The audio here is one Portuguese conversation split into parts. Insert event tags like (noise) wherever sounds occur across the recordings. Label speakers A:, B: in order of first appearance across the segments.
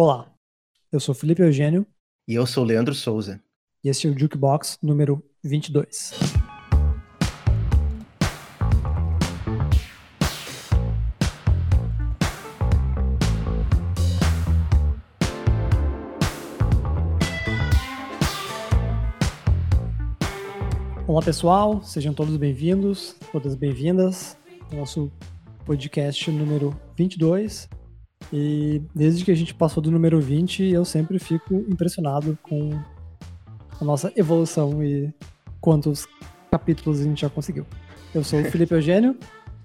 A: Olá, eu sou Felipe Eugênio.
B: E eu sou Leandro Souza.
A: E este é o Jukebox número 22. Olá pessoal, sejam todos bem-vindos, todas bem-vindas ao nosso podcast número 22. E desde que a gente passou do número 20, eu sempre fico impressionado com a nossa evolução e quantos capítulos a gente já conseguiu. Eu sou o (laughs) Felipe Eugênio,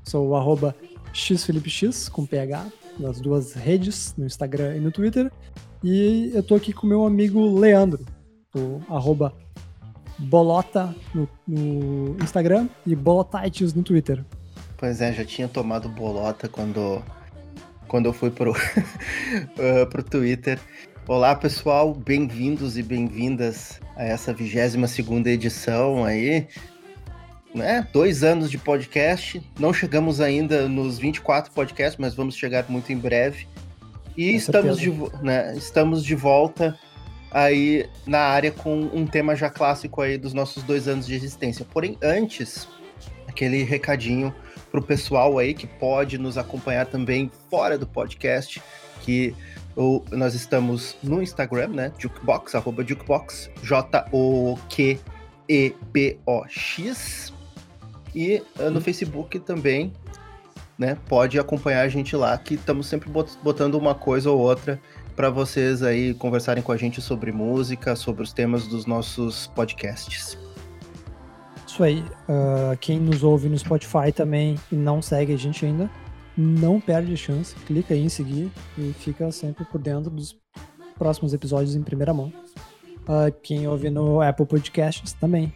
A: sou o arroba xfelipex com PH nas duas redes, no Instagram e no Twitter. E eu tô aqui com meu amigo Leandro, o arroba bolota no, no Instagram e bolotites no Twitter.
B: Pois é, já tinha tomado bolota quando quando eu fui pro, uh, (laughs) pro Twitter. Olá, pessoal, bem-vindos e bem-vindas a essa 22 segunda edição aí. Né? Dois anos de podcast, não chegamos ainda nos 24 podcasts, mas vamos chegar muito em breve. E estamos de, né, estamos de volta aí na área com um tema já clássico aí dos nossos dois anos de existência. Porém, antes, aquele recadinho para o pessoal aí que pode nos acompanhar também fora do podcast, que o, nós estamos no Instagram, né? Jukebox, arroba Jukebox, J-O-Q-E-B-O-X. E uh, no Facebook também, né? Pode acompanhar a gente lá, que estamos sempre botando uma coisa ou outra para vocês aí conversarem com a gente sobre música, sobre os temas dos nossos podcasts.
A: Isso aí. Uh, quem nos ouve no Spotify também e não segue a gente ainda, não perde chance. Clica aí em seguir e fica sempre por dentro dos próximos episódios em primeira mão. Uh, quem ouve no Apple Podcasts também.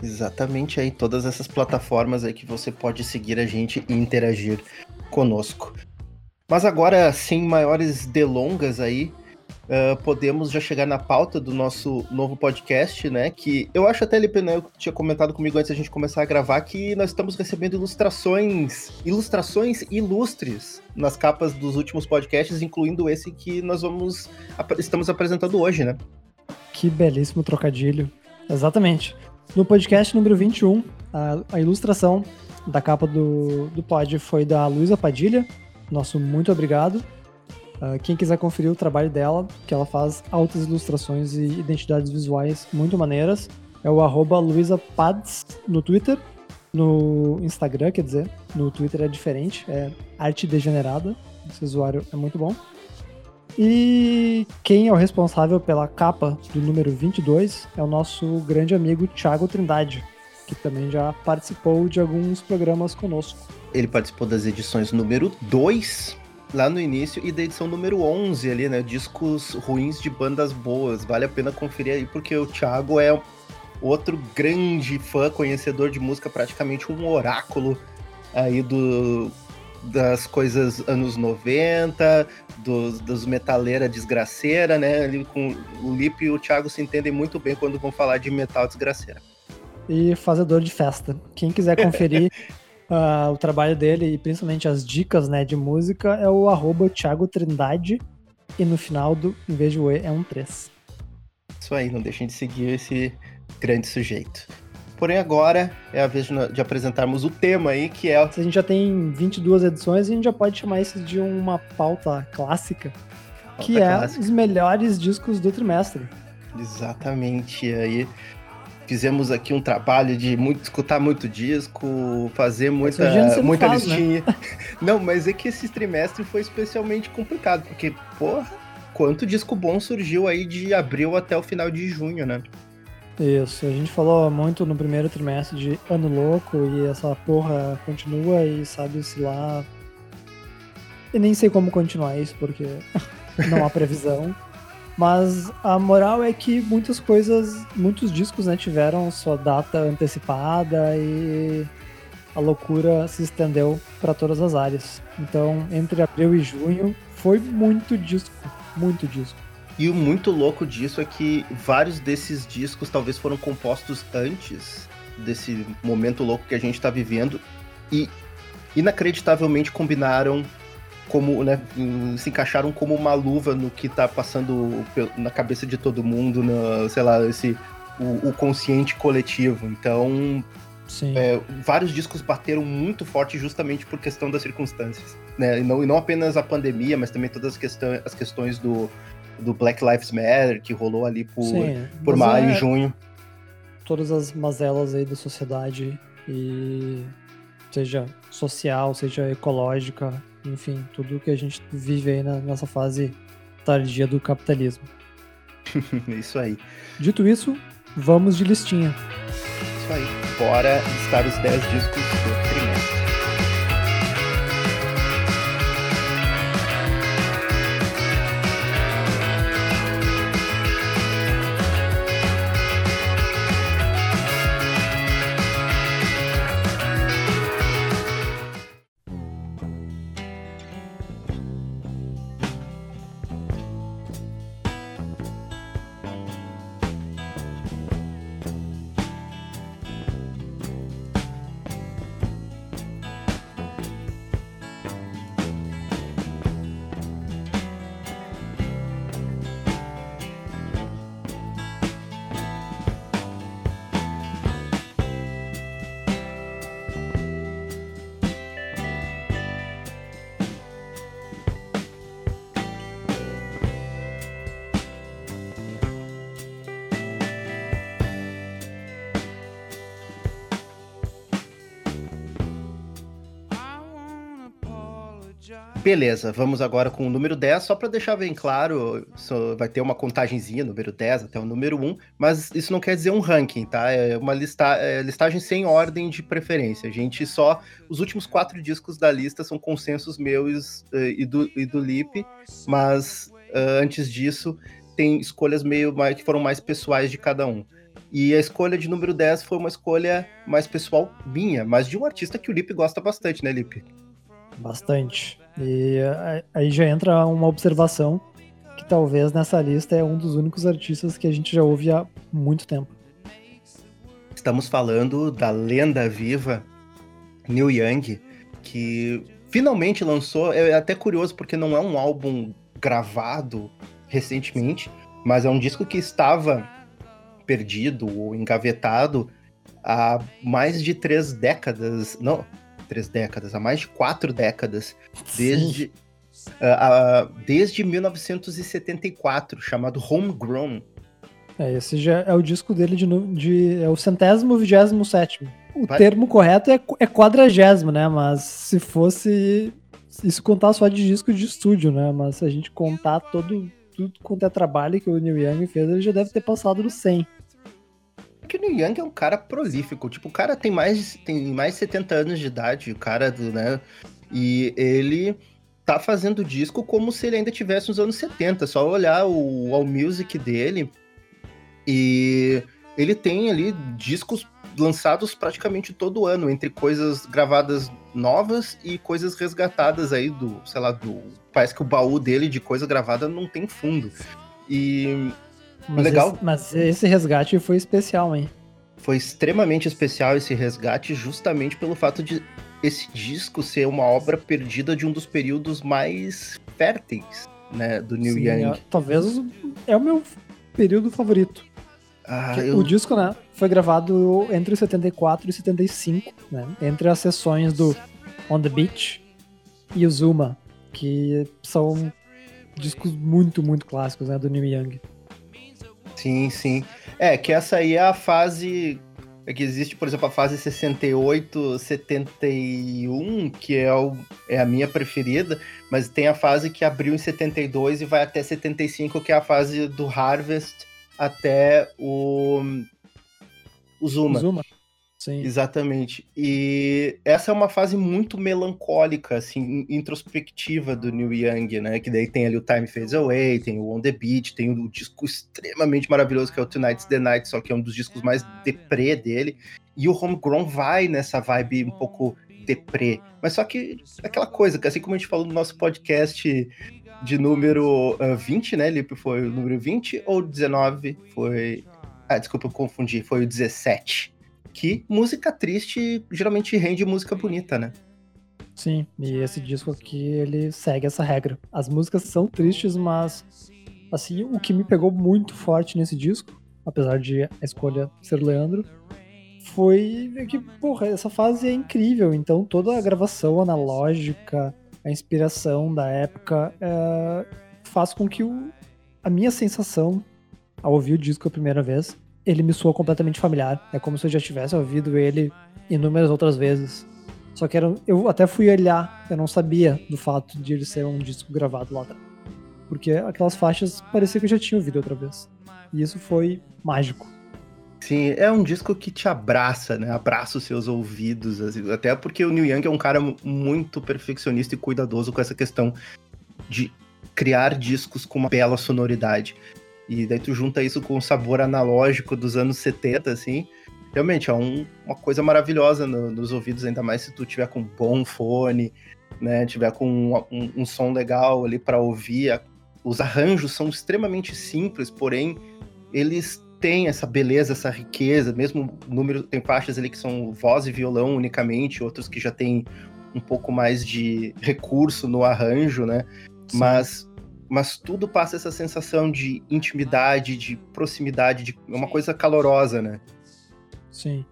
B: Exatamente aí, todas essas plataformas aí que você pode seguir a gente e interagir conosco. Mas agora, sem maiores delongas aí, uh, podemos já chegar na pauta do nosso novo podcast, né? Que eu acho até, Lipe, né, eu tinha comentado comigo antes da gente começar a gravar, que nós estamos recebendo ilustrações, ilustrações ilustres nas capas dos últimos podcasts, incluindo esse que nós vamos estamos apresentando hoje, né?
A: Que belíssimo trocadilho. Exatamente. No podcast número 21, a, a ilustração da capa do, do pod foi da Luísa Padilha. Nosso muito obrigado. Uh, quem quiser conferir o trabalho dela, que ela faz altas ilustrações e identidades visuais muito maneiras, é o arroba no Twitter, no Instagram, quer dizer, no Twitter é diferente, é arte degenerada, esse usuário é muito bom. E quem é o responsável pela capa do número 22 é o nosso grande amigo Thiago Trindade, que também já participou de alguns programas conosco.
B: Ele participou das edições número 2 lá no início e da edição número 11 ali, né? Discos ruins de bandas boas. Vale a pena conferir aí, porque o Thiago é outro grande fã, conhecedor de música, praticamente um oráculo aí do, das coisas anos 90, dos, dos metaleira desgraceira, né? Ali com o Lip e o Thiago se entendem muito bem quando vão falar de metal desgraceira.
A: E fazedor de festa. Quem quiser conferir (laughs) uh, o trabalho dele e principalmente as dicas né, de música é o arroba Thiago Trindade e no final do, em vez de o E, é um 3.
B: Isso aí, não deixem de seguir esse grande sujeito. Porém, agora é a vez de, apresentarmos o tema aí, que é.
A: Se a gente já tem 22 edições, a gente já pode chamar isso de uma pauta clássica, pauta que clássica. é os melhores discos do trimestre.
B: Exatamente. Aí fizemos aqui um trabalho de muito, escutar muito disco, fazer muita, muita faz, né? listinha. Né? (laughs) Não, mas é que esse trimestre foi especialmente complicado, porque, porra, quanto disco bom surgiu aí de abril até o final de junho, né?
A: Isso, a gente falou muito no primeiro trimestre de Ano Louco e essa porra continua e sabe-se lá. E nem sei como continuar isso, porque (laughs) não há previsão. Mas a moral é que muitas coisas, muitos discos né, tiveram sua data antecipada e a loucura se estendeu para todas as áreas. Então, entre abril e junho, foi muito disco, muito disco.
B: E o muito louco disso é que vários desses discos talvez foram compostos antes desse momento louco que a gente está vivendo e inacreditavelmente combinaram como, né, se encaixaram como uma luva no que tá passando na cabeça de todo mundo, no, sei lá, esse o, o consciente coletivo. Então, é, vários discos bateram muito forte justamente por questão das circunstâncias. Né? E, não, e não apenas a pandemia, mas também todas as, questão, as questões do, do Black Lives Matter, que rolou ali por, Sim, por maio e é... junho.
A: Todas as mazelas aí da sociedade, e seja social, seja ecológica, enfim, tudo que a gente vive aí nessa fase tardia do capitalismo. (laughs)
B: isso aí.
A: Dito isso, vamos de listinha.
B: Isso aí. Bora listar os 10 discos do Beleza, vamos agora com o número 10, só para deixar bem claro, vai ter uma contagenzinha, número 10 até o número 1, mas isso não quer dizer um ranking, tá? É uma lista, é listagem sem ordem de preferência. A gente só. Os últimos quatro discos da lista são consensos meus uh, e, do, e do Lip, mas uh, antes disso tem escolhas meio mais, que foram mais pessoais de cada um. E a escolha de número 10 foi uma escolha mais pessoal minha, mas de um artista que o Lip gosta bastante, né, Lip?
A: Bastante. E aí já entra uma observação que talvez nessa lista é um dos únicos artistas que a gente já ouve há muito tempo.
B: Estamos falando da lenda viva Neil Young, que finalmente lançou. É até curioso porque não é um álbum gravado recentemente, mas é um disco que estava perdido ou engavetado há mais de três décadas. Não, três décadas, há mais de quatro décadas, desde, uh, uh, desde 1974, chamado Homegrown.
A: É, esse já é o disco dele de, de é o centésimo, vigésimo sétimo. O Vai... termo correto é, é quadragésimo, né? Mas se fosse isso contar só de disco de estúdio, né? Mas se a gente contar todo tudo quanto é trabalho que o Neil Young fez, ele já deve ter passado no 100
B: que o Neil Young é um cara prolífico. Tipo, o cara tem mais, tem mais de 70 anos de idade, o cara, né? E ele tá fazendo disco como se ele ainda tivesse nos anos 70. Só olhar o All Music dele. E ele tem ali discos lançados praticamente todo ano, entre coisas gravadas novas e coisas resgatadas aí do, sei lá, do. Parece que o baú dele de coisa gravada não tem fundo. E
A: mas Legal. Esse, mas esse resgate foi especial, hein?
B: Foi extremamente especial esse resgate, justamente pelo fato de esse disco ser uma obra perdida de um dos períodos mais férteis, né, do Neil Sim, Young.
A: É, talvez é o meu período favorito. Ah, eu... O disco, né, foi gravado entre 74 e 75, né, entre as sessões do On the Beach e o Zuma, que são discos muito, muito clássicos, né, do Neil Young.
B: Sim, sim. É, que essa aí é a fase. É que existe, por exemplo, a fase 68, 71, que é, o, é a minha preferida, mas tem a fase que abriu em 72 e vai até 75, que é a fase do Harvest até o, o Zuma.
A: Zuma.
B: Sim. Exatamente. E essa é uma fase muito melancólica, assim, introspectiva do Neil Young, né? Que daí tem ali o Time Fades Away, tem o On The Beat, tem o disco extremamente maravilhoso que é o Tonight's The Night, só que é um dos discos mais deprê dele. E o Homegrown vai nessa vibe um pouco deprê. Mas só que aquela coisa, que assim como a gente falou no nosso podcast de número uh, 20, né, Lipe? Foi o número 20 ou 19? Foi. Ah, desculpa, eu confundi, foi o 17 que música triste geralmente rende música bonita, né?
A: Sim, e esse disco aqui, ele segue essa regra. As músicas são tristes, mas, assim, o que me pegou muito forte nesse disco, apesar de a escolha ser Leandro, foi que, porra, essa fase é incrível. Então, toda a gravação analógica, a inspiração da época, é, faz com que o, a minha sensação ao ouvir o disco a primeira vez, ele me soa completamente familiar. É como se eu já tivesse ouvido ele inúmeras outras vezes. Só que era, eu até fui olhar, eu não sabia do fato de ele ser um disco gravado lá atrás. Porque aquelas faixas parecia que eu já tinha ouvido outra vez. E isso foi mágico.
B: Sim, é um disco que te abraça, né? Abraça os seus ouvidos. Assim, até porque o Neil Young é um cara muito perfeccionista e cuidadoso com essa questão de criar discos com uma bela sonoridade. E daí tu junta isso com o sabor analógico dos anos 70, assim realmente é um, uma coisa maravilhosa no, nos ouvidos, ainda mais se tu tiver com um bom fone, né, tiver com um, um, um som legal ali para ouvir. Os arranjos são extremamente simples, porém eles têm essa beleza, essa riqueza, mesmo número tem faixas ali que são voz e violão unicamente, outros que já tem um pouco mais de recurso no arranjo, né? Sim. Mas mas tudo passa essa sensação de intimidade, de proximidade, de uma coisa calorosa, né?
A: Sim.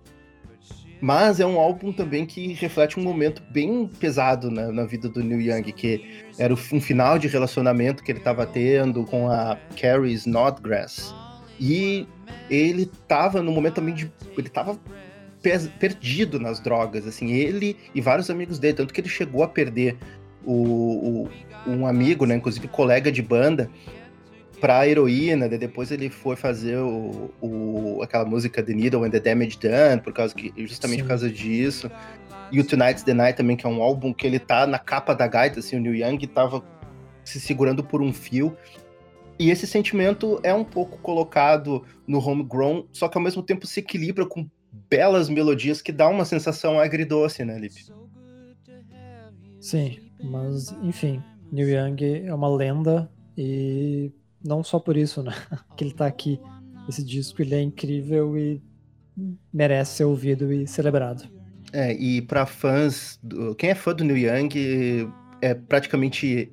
B: Mas é um álbum também que reflete um momento bem pesado na, na vida do Neil Young, que era um final de relacionamento que ele estava tendo com a Carrie Snodgrass. E ele estava no momento também de. Ele estava perdido nas drogas, assim, ele e vários amigos dele, tanto que ele chegou a perder o, o um amigo, né, inclusive colega de banda, pra heroína, depois ele foi fazer o, o, aquela música The Needle and the Damage Done, por causa que, justamente Sim. por causa disso. E o Tonight's the Night também, que é um álbum que ele tá na capa da gaita, assim, o Neil Young tava se segurando por um fio. E esse sentimento é um pouco colocado no Homegrown, só que ao mesmo tempo se equilibra com belas melodias que dá uma sensação agridoce, né, Lip?
A: Sim, mas enfim, Neil Young é uma lenda e não só por isso, né? (laughs) Que ele tá aqui. Esse disco ele é incrível e merece ser ouvido e celebrado.
B: É, e para fãs, do... quem é fã do Neil Young, é praticamente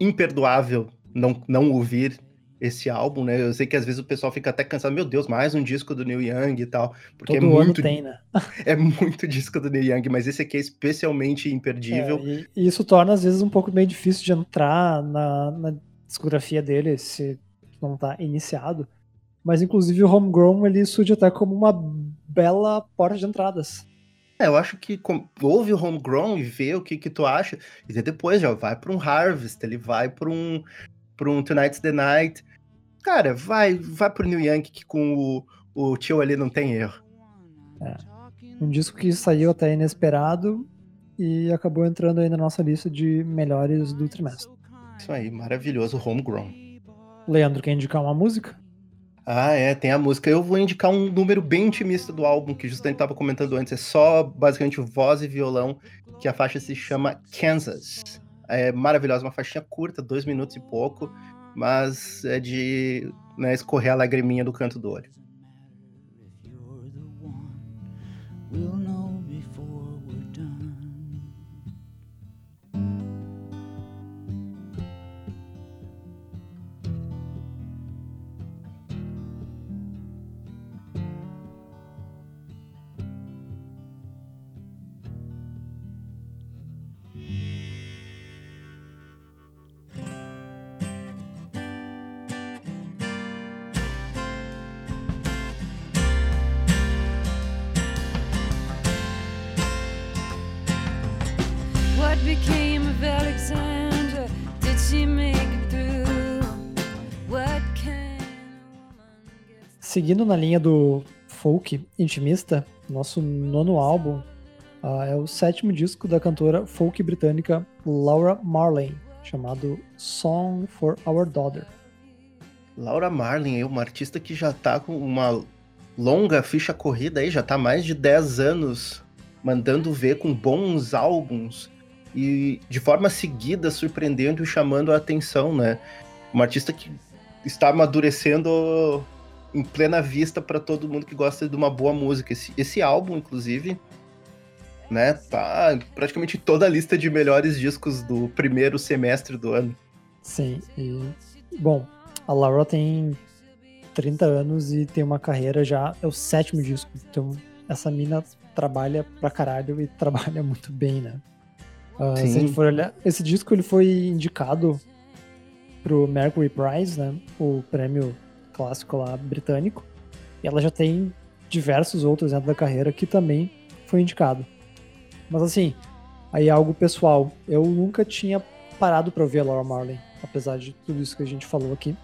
B: imperdoável não, não ouvir esse álbum, né? Eu sei que às vezes o pessoal fica até cansado, meu Deus, mais um disco do Neil Young e tal, porque
A: Todo
B: é muito
A: tem, né? (laughs)
B: é muito disco do Neil Young, mas esse aqui é especialmente imperdível.
A: É, e, isso torna às vezes um pouco meio difícil de entrar na, na discografia dele, se não tá iniciado. Mas inclusive o Homegrown ele surge até como uma bela porta de entradas.
B: É, eu acho que ouve o Homegrown e vê o que que tu acha, e depois já vai para um Harvest, ele vai para um para um Tonight's the Night. Cara, vai vai pro New Young que com o, o tio ali não tem erro.
A: É. Um disco que saiu até inesperado e acabou entrando aí na nossa lista de melhores do trimestre.
B: Isso aí, maravilhoso, homegrown.
A: Leandro, quer indicar uma música?
B: Ah, é, tem a música. Eu vou indicar um número bem intimista do álbum, que justamente estava comentando antes. É só basicamente voz e violão, que a faixa se chama Kansas. É maravilhosa, uma faixinha curta, dois minutos e pouco, mas é de né, escorrer a lagriminha do canto do olho.
A: Seguindo na linha do folk intimista, nosso nono álbum uh, é o sétimo disco da cantora folk britânica Laura Marlin, chamado Song for Our Daughter.
B: Laura Marlin é uma artista que já está com uma longa ficha corrida aí, já está mais de 10 anos mandando ver com bons álbuns e de forma seguida surpreendendo e chamando a atenção, né? Uma artista que está amadurecendo em plena vista para todo mundo que gosta de uma boa música. Esse, esse álbum, inclusive, né? Tá praticamente toda a lista de melhores discos do primeiro semestre do ano.
A: Sim, e bom, a Laura tem 30 anos e tem uma carreira já, é o sétimo disco. Então, essa mina trabalha pra caralho e (laughs) trabalha muito bem, né? Uh, se a gente for olhar, esse disco ele foi indicado pro Mercury Prize, né? O prêmio clássico lá britânico. E ela já tem diversos outros dentro da carreira que também foi indicado. Mas assim, aí é algo pessoal. Eu nunca tinha parado para ouvir a Laura Marley, apesar de tudo isso que a gente falou aqui.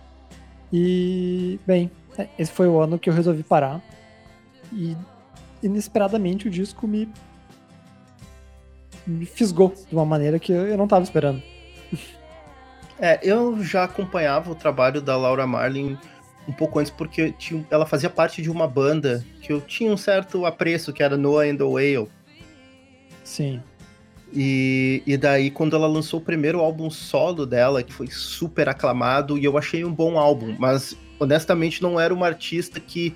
A: E, bem, é, esse foi o ano que eu resolvi parar. E, inesperadamente, o disco me, me fisgou de uma maneira que eu não estava esperando.
B: É, eu já acompanhava o trabalho da Laura Marlin um pouco antes, porque tinha, ela fazia parte de uma banda que eu tinha um certo apreço, que era Noah and the Whale.
A: Sim.
B: E, e daí, quando ela lançou o primeiro álbum solo dela, que foi super aclamado, e eu achei um bom álbum, mas honestamente não era uma artista que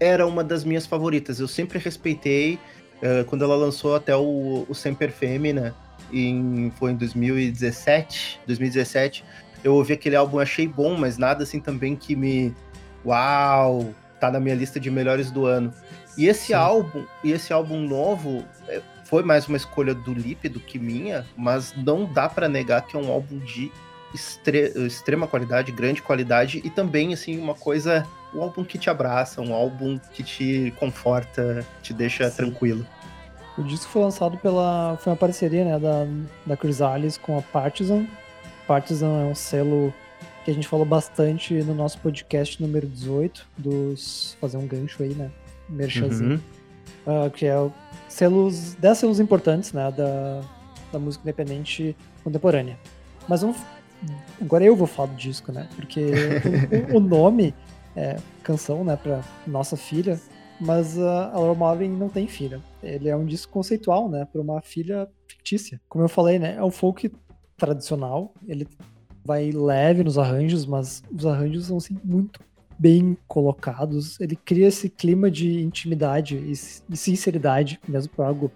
B: era uma das minhas favoritas. Eu sempre respeitei, uh, quando ela lançou até o, o Semper Femina, em, foi em 2017, 2017, eu ouvi aquele álbum achei bom, mas nada assim também que me. Uau! Tá na minha lista de melhores do ano. E esse Sim. álbum, e esse álbum novo, é, foi mais uma escolha do Lipe do que minha, mas não dá para negar que é um álbum de extre extrema qualidade, grande qualidade e também assim uma coisa, um álbum que te abraça, um álbum que te conforta, te deixa Sim. tranquilo.
A: O disco foi lançado pela foi uma parceria, né, da da Chrysalis com a Partisan. Partisan é um selo que a gente falou bastante no nosso podcast número 18 dos fazer um gancho aí, né? Merchanzinho. Uhum. Uh, que é selos, 10 selos importantes né, da, da música independente contemporânea. Mas vamos, agora eu vou falar do disco, né? Porque (laughs) o, o, nome é canção, né, para nossa filha, mas a Laura Marvin não tem filha. Ele é um disco conceitual, né, para uma filha fictícia. Como eu falei, né, é um folk tradicional. Ele vai leve nos arranjos, mas os arranjos são assim, muito bem colocados. Ele cria esse clima de intimidade e, sinceridade, mesmo para algo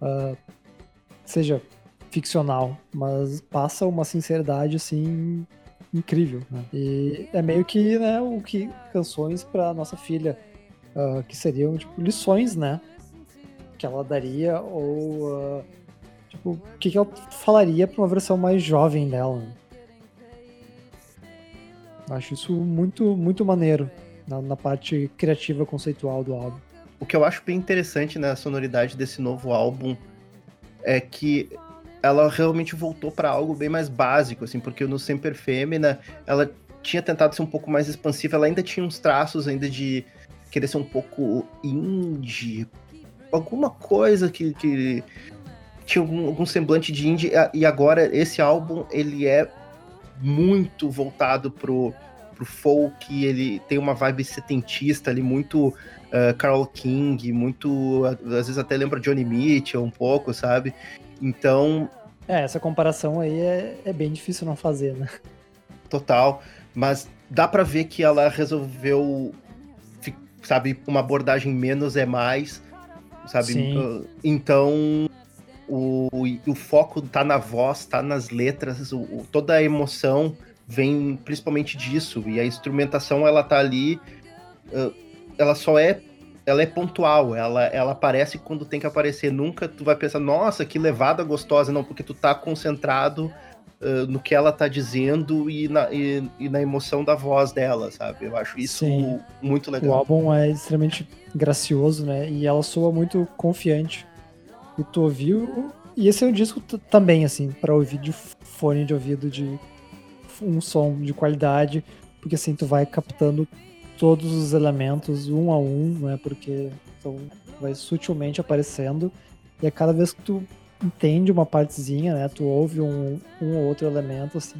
A: uh, seja ficcional, mas passa uma sinceridade assim incrível. Né? E é meio que né, o que canções para nossa filha, uh, que seriam tipo lições, né, que ela daria ou uh, tipo o que, que ela falaria para uma versão mais jovem dela. Né? Acho isso muito, muito maneiro na, na, parte criativa conceitual do álbum.
B: O que eu acho bem interessante na sonoridade desse novo álbum é que ela realmente voltou para algo bem mais básico, assim, porque no Semper Fêmea ela tinha tentado ser um pouco mais expansiva, ela ainda tinha uns traços ainda de querer ser um pouco indie, alguma coisa que, que tinha algum, algum semblante de indie, e agora esse álbum ele é muito voltado pro, pro folk, ele tem uma vibe setentista ali, muito uh, Carol King, muito. Às vezes até lembra Johnny Mitchell um pouco, sabe? Então.
A: É, essa comparação aí é, é bem difícil não fazer, né?
B: Total. Mas dá para ver que ela resolveu, sabe, uma abordagem menos é mais, sabe? Sim. Então, o, o foco tá na voz, tá nas letras, o, o, toda a emoção vem principalmente disso, e a instrumentação ela tá ali, ela só é ela é pontual, ela, ela aparece quando tem que aparecer, nunca tu vai pensar, nossa, que levada gostosa, não, porque tu tá concentrado uh, no que ela tá dizendo e na, e, e, na emoção da voz dela, sabe? Eu acho isso Sim. muito legal.
A: O álbum é extremamente gracioso, né? E ela soa muito confiante e tu ouviu. E esse é um disco também, assim, para ouvir de fone de ouvido, de um som de qualidade, porque assim tu vai captando todos os elementos um a um, né? Porque então, vai sutilmente aparecendo. E a cada vez que tu entende uma partezinha, né? Tu ouve um, um ou outro elemento, assim,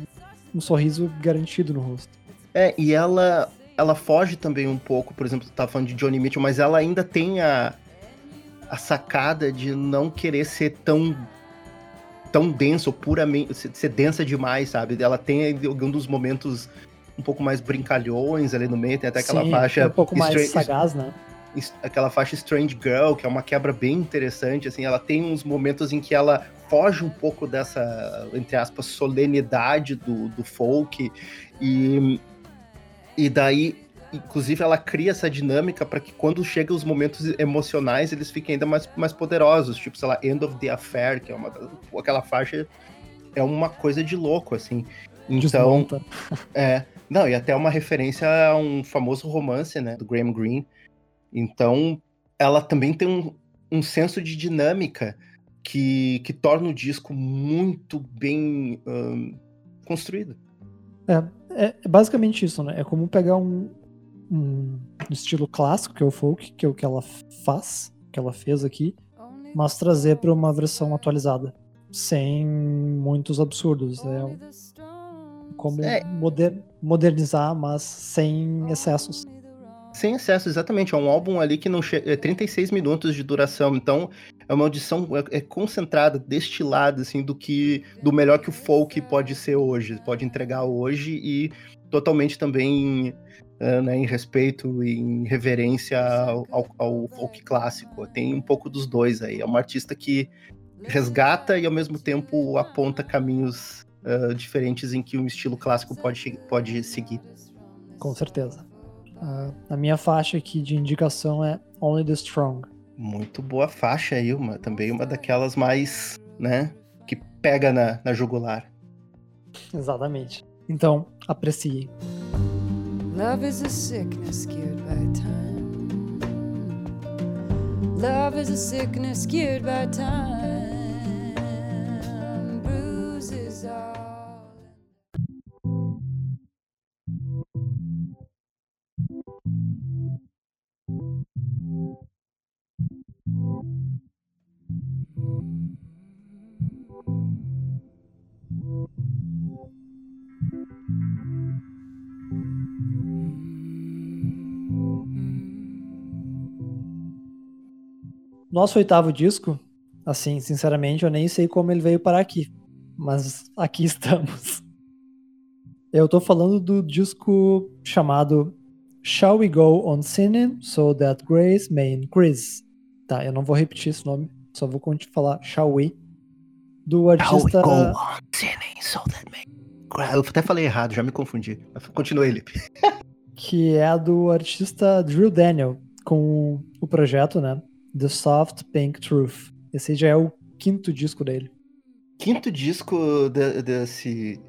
A: um sorriso garantido no rosto.
B: É, e ela ela foge também um pouco, por exemplo, tu tá falando de Johnny Mitchell, mas ela ainda tem a, a sacada de não querer ser tão tão denso, puramente ser densa demais, sabe? Ela tem algum dos momentos um pouco mais brincalhões ali no meio, tem até aquela
A: Sim,
B: faixa
A: um pouco mais sagaz, né?
B: aquela faixa Strange Girl, que é uma quebra bem interessante, assim, ela tem uns momentos em que ela foge um pouco dessa, entre aspas, solenidade do, do folk, e, e daí, inclusive, ela cria essa dinâmica para que quando chegam os momentos emocionais, eles fiquem ainda mais, mais poderosos, tipo, sei lá, End of the Affair, que é uma, aquela faixa é uma coisa de louco, assim. Então, é, não, e até uma referência a um famoso romance, né, do Graham Greene. Então, ela também tem um, um senso de dinâmica que, que torna o disco muito bem um, construído.
A: É, é, basicamente isso, né? É como pegar um, um estilo clássico, que é o folk, que é o que ela faz, que ela fez aqui, mas trazer para uma versão atualizada, sem muitos absurdos. É como é. Moder, modernizar, mas sem excessos.
B: Sem excesso, exatamente. É um álbum ali que não chega. É 36 minutos de duração. Então, é uma audição é, é concentrada, destilada, assim, do que. do melhor que o folk pode ser hoje, pode entregar hoje e totalmente também né, em respeito e em reverência ao, ao, ao, folk clássico. Tem um pouco dos dois aí. É uma artista que resgata e ao mesmo tempo aponta caminhos uh, diferentes em que um estilo clássico pode, pode seguir.
A: Com certeza. Uh, a minha faixa aqui de indicação é Only the Strong.
B: Muito boa faixa aí, uma, também uma daquelas mais, né, que pega na, na jugular.
A: Exatamente. Então, aprecie.
C: Love is a sickness cured by time. Love is a sickness cured by time.
A: Nosso oitavo disco, assim, sinceramente, eu nem sei como ele veio parar aqui, mas aqui (laughs) estamos. Eu tô falando do disco chamado Shall We Go On Sinning So That Grace May Increase. Tá, eu não vou repetir esse nome, só vou falar Shall We. Do artista. Shall we go on sinning so that
B: may... Eu até falei errado, já me confundi. Continua, Felipe. (laughs)
A: que é do artista Drew Daniel, com o projeto, né? The Soft Pink Truth. Esse já é o quinto disco dele.
B: Quinto disco de, desse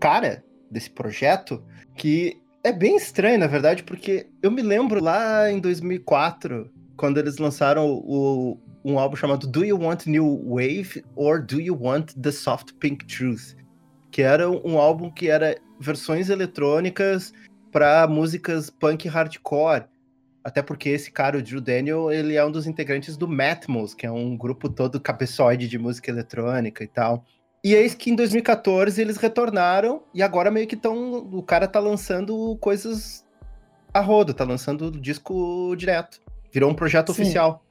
B: cara, desse projeto, que é bem estranho, na verdade, porque eu me lembro lá em 2004, quando eles lançaram o, um álbum chamado Do You Want New Wave or Do You Want the Soft Pink Truth? Que era um álbum que era versões eletrônicas para músicas punk hardcore. Até porque esse cara, o Drew Daniel, ele é um dos integrantes do Matmos, que é um grupo todo cabeçoide de música eletrônica e tal. E eis que em 2014 eles retornaram e agora meio que estão. O cara tá lançando coisas a rodo, tá lançando disco direto. Virou um projeto Sim. oficial.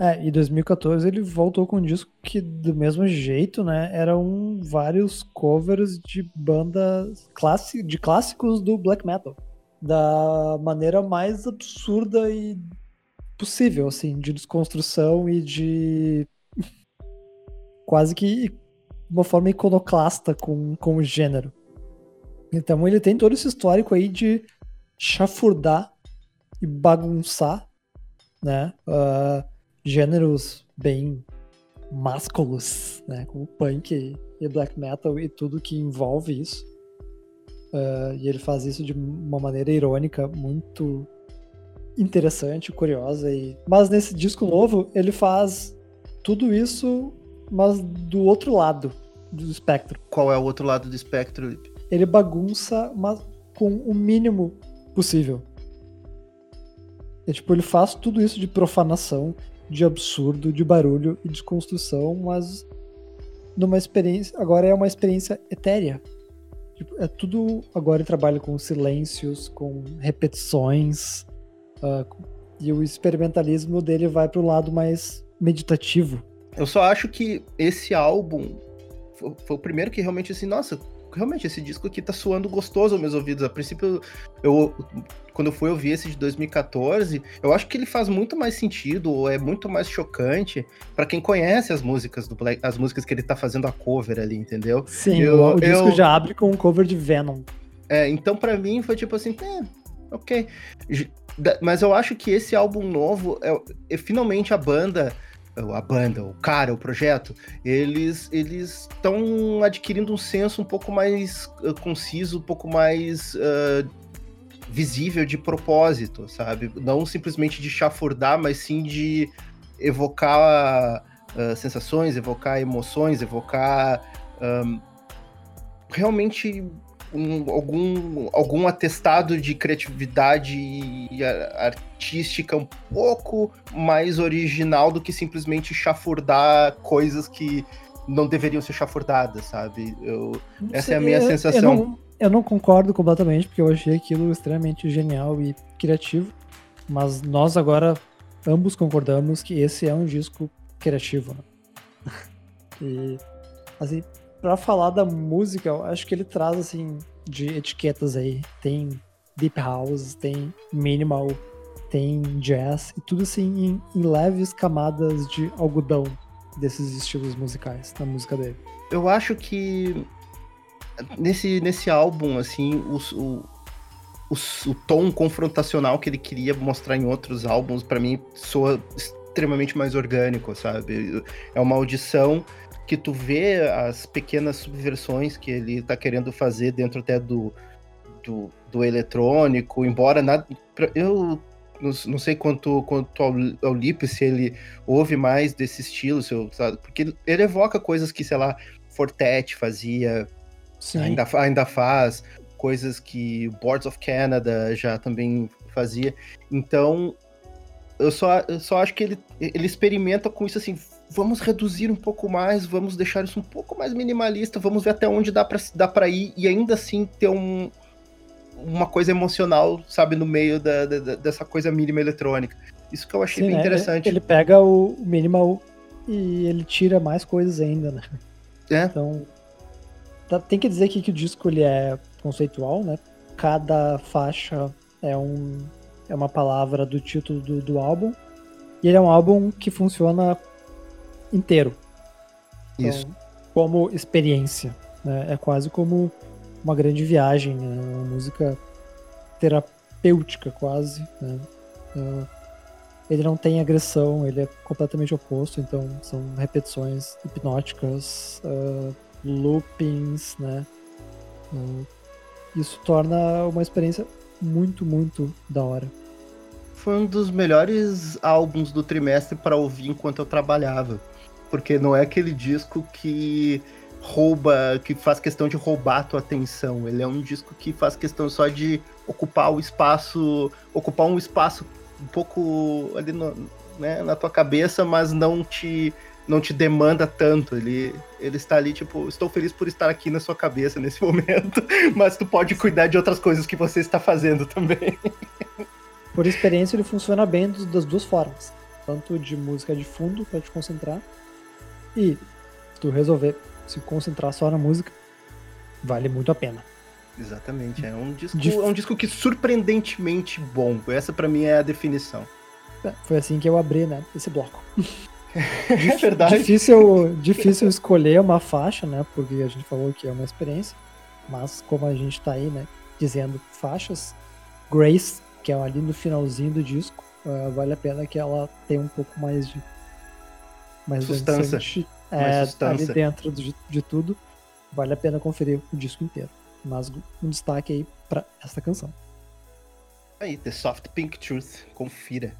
A: É, e 2014 ele voltou com um disco que, do mesmo jeito, né, eram vários covers de bandas classi de clássicos do black metal da maneira mais absurda e possível, assim, de desconstrução e de quase que uma forma iconoclasta com, com o gênero. Então ele tem todo esse histórico aí de chafurdar e bagunçar, né, uh, gêneros bem másculos, né, como punk e black metal e tudo que envolve isso. Uh, e ele faz isso de uma maneira irônica, muito interessante, curiosa. E... Mas nesse disco novo, ele faz tudo isso, mas do outro lado do espectro.
B: Qual é o outro lado do espectro?
A: Ele bagunça, mas com o mínimo possível. É, tipo, ele faz tudo isso de profanação, de absurdo, de barulho e desconstrução, mas numa experiência. Agora é uma experiência etérea. Tipo, é tudo. Agora ele trabalha com silêncios, com repetições. Uh, e o experimentalismo dele vai para o lado mais meditativo.
B: Eu só acho que esse álbum foi, foi, o primeiro que realmente, assim, nossa, realmente esse disco aqui tá soando gostoso aos meus ouvidos. A princípio, eu quando eu fui ouvir esse de 2014, eu acho que ele faz muito mais sentido, ou é muito mais chocante para quem conhece as músicas do Black, as músicas que ele tá fazendo a cover ali, entendeu?
A: Sim, eu, o, o disco eu... já abre com um cover de Venom.
B: É, então para mim foi tipo assim, é, ok. Mas eu acho que esse álbum novo, é, é finalmente a banda a banda, o cara, o projeto, eles eles estão adquirindo um senso um pouco mais uh, conciso, um pouco mais uh, visível de propósito, sabe? Não simplesmente de chafurdar, mas sim de evocar uh, sensações, evocar emoções, evocar um, realmente um, algum, algum atestado de criatividade artística um pouco mais original do que simplesmente chafurdar coisas que não deveriam ser chafurdadas, sabe? Eu, essa é a minha eu, sensação.
A: Eu não, eu não concordo completamente, porque eu achei aquilo extremamente genial e criativo, mas nós agora ambos concordamos que esse é um disco criativo. Né? (laughs) e, assim, para falar da música, eu acho que ele traz assim de etiquetas aí. Tem deep house, tem minimal, tem jazz e tudo assim em, em leves camadas de algodão desses estilos musicais na música dele.
B: Eu acho que nesse, nesse álbum, assim, o, o, o, o tom confrontacional que ele queria mostrar em outros álbuns, para mim, soa extremamente mais orgânico, sabe? É uma audição que tu vê as pequenas subversões que ele tá querendo fazer dentro até do, do, do eletrônico, embora nada. Eu não, sei quanto, quanto ao, ao se ele ouve mais desse estilo, se eu, sabe? porque ele evoca coisas que, sei lá, Fortet fazia, ainda, ainda faz, coisas que Boards of Canada já também fazia. Então, eu só, eu só acho que ele, ele experimenta com isso assim, vamos reduzir um pouco mais, vamos deixar isso um pouco mais minimalista, vamos ver até onde dá para dá pra ir e ainda assim ter um, uma coisa emocional, sabe, no meio da, da, dessa coisa mínima eletrônica. Isso que eu achei Sim, bem né? interessante.
A: Ele pega o minimal e ele tira mais coisas ainda, né? É. Então, tem que dizer aqui que o disco ele é conceitual, né? Cada faixa é, um, é uma palavra do título do, do álbum. E ele é um álbum que funciona inteiro. Então, Isso. Como experiência. Né? É quase como uma grande viagem, né? uma música terapêutica quase. Né? Uh, ele não tem agressão, ele é completamente oposto, então são repetições hipnóticas, uh, loopings, né? Uh, isso torna uma experiência muito, muito da hora.
B: Foi um dos melhores álbuns do trimestre para ouvir enquanto eu trabalhava porque não é aquele disco que rouba, que faz questão de roubar tua atenção. Ele é um disco que faz questão só de ocupar o espaço, ocupar um espaço um pouco ali no, né, na tua cabeça, mas não te não te demanda tanto. Ele, ele está ali, tipo, estou feliz por estar aqui na sua cabeça nesse (laughs) momento, mas tu pode cuidar de outras coisas que você está fazendo também. (laughs)
A: Por experiência, ele funciona bem das duas formas. Tanto de música de fundo para te concentrar, e se tu resolver se concentrar só na música, vale muito a pena.
B: Exatamente, é um disco, Dif... é um disco que surpreendentemente bom. Essa para mim é a definição.
A: É, foi assim que eu abri, né, esse bloco. (laughs)
B: é verdade.
A: Difícil, difícil escolher uma faixa, né, porque a gente falou que é uma experiência, mas como a gente tá aí, né, dizendo faixas, Grace, que é ali no finalzinho do disco, uh, vale a pena que ela tenha um pouco mais de mais
B: sustância.
A: É, sustância. ali dentro de, de tudo. Vale a pena conferir o disco inteiro. Mas um destaque aí para essa canção.
B: Aí, The Soft Pink Truth, confira.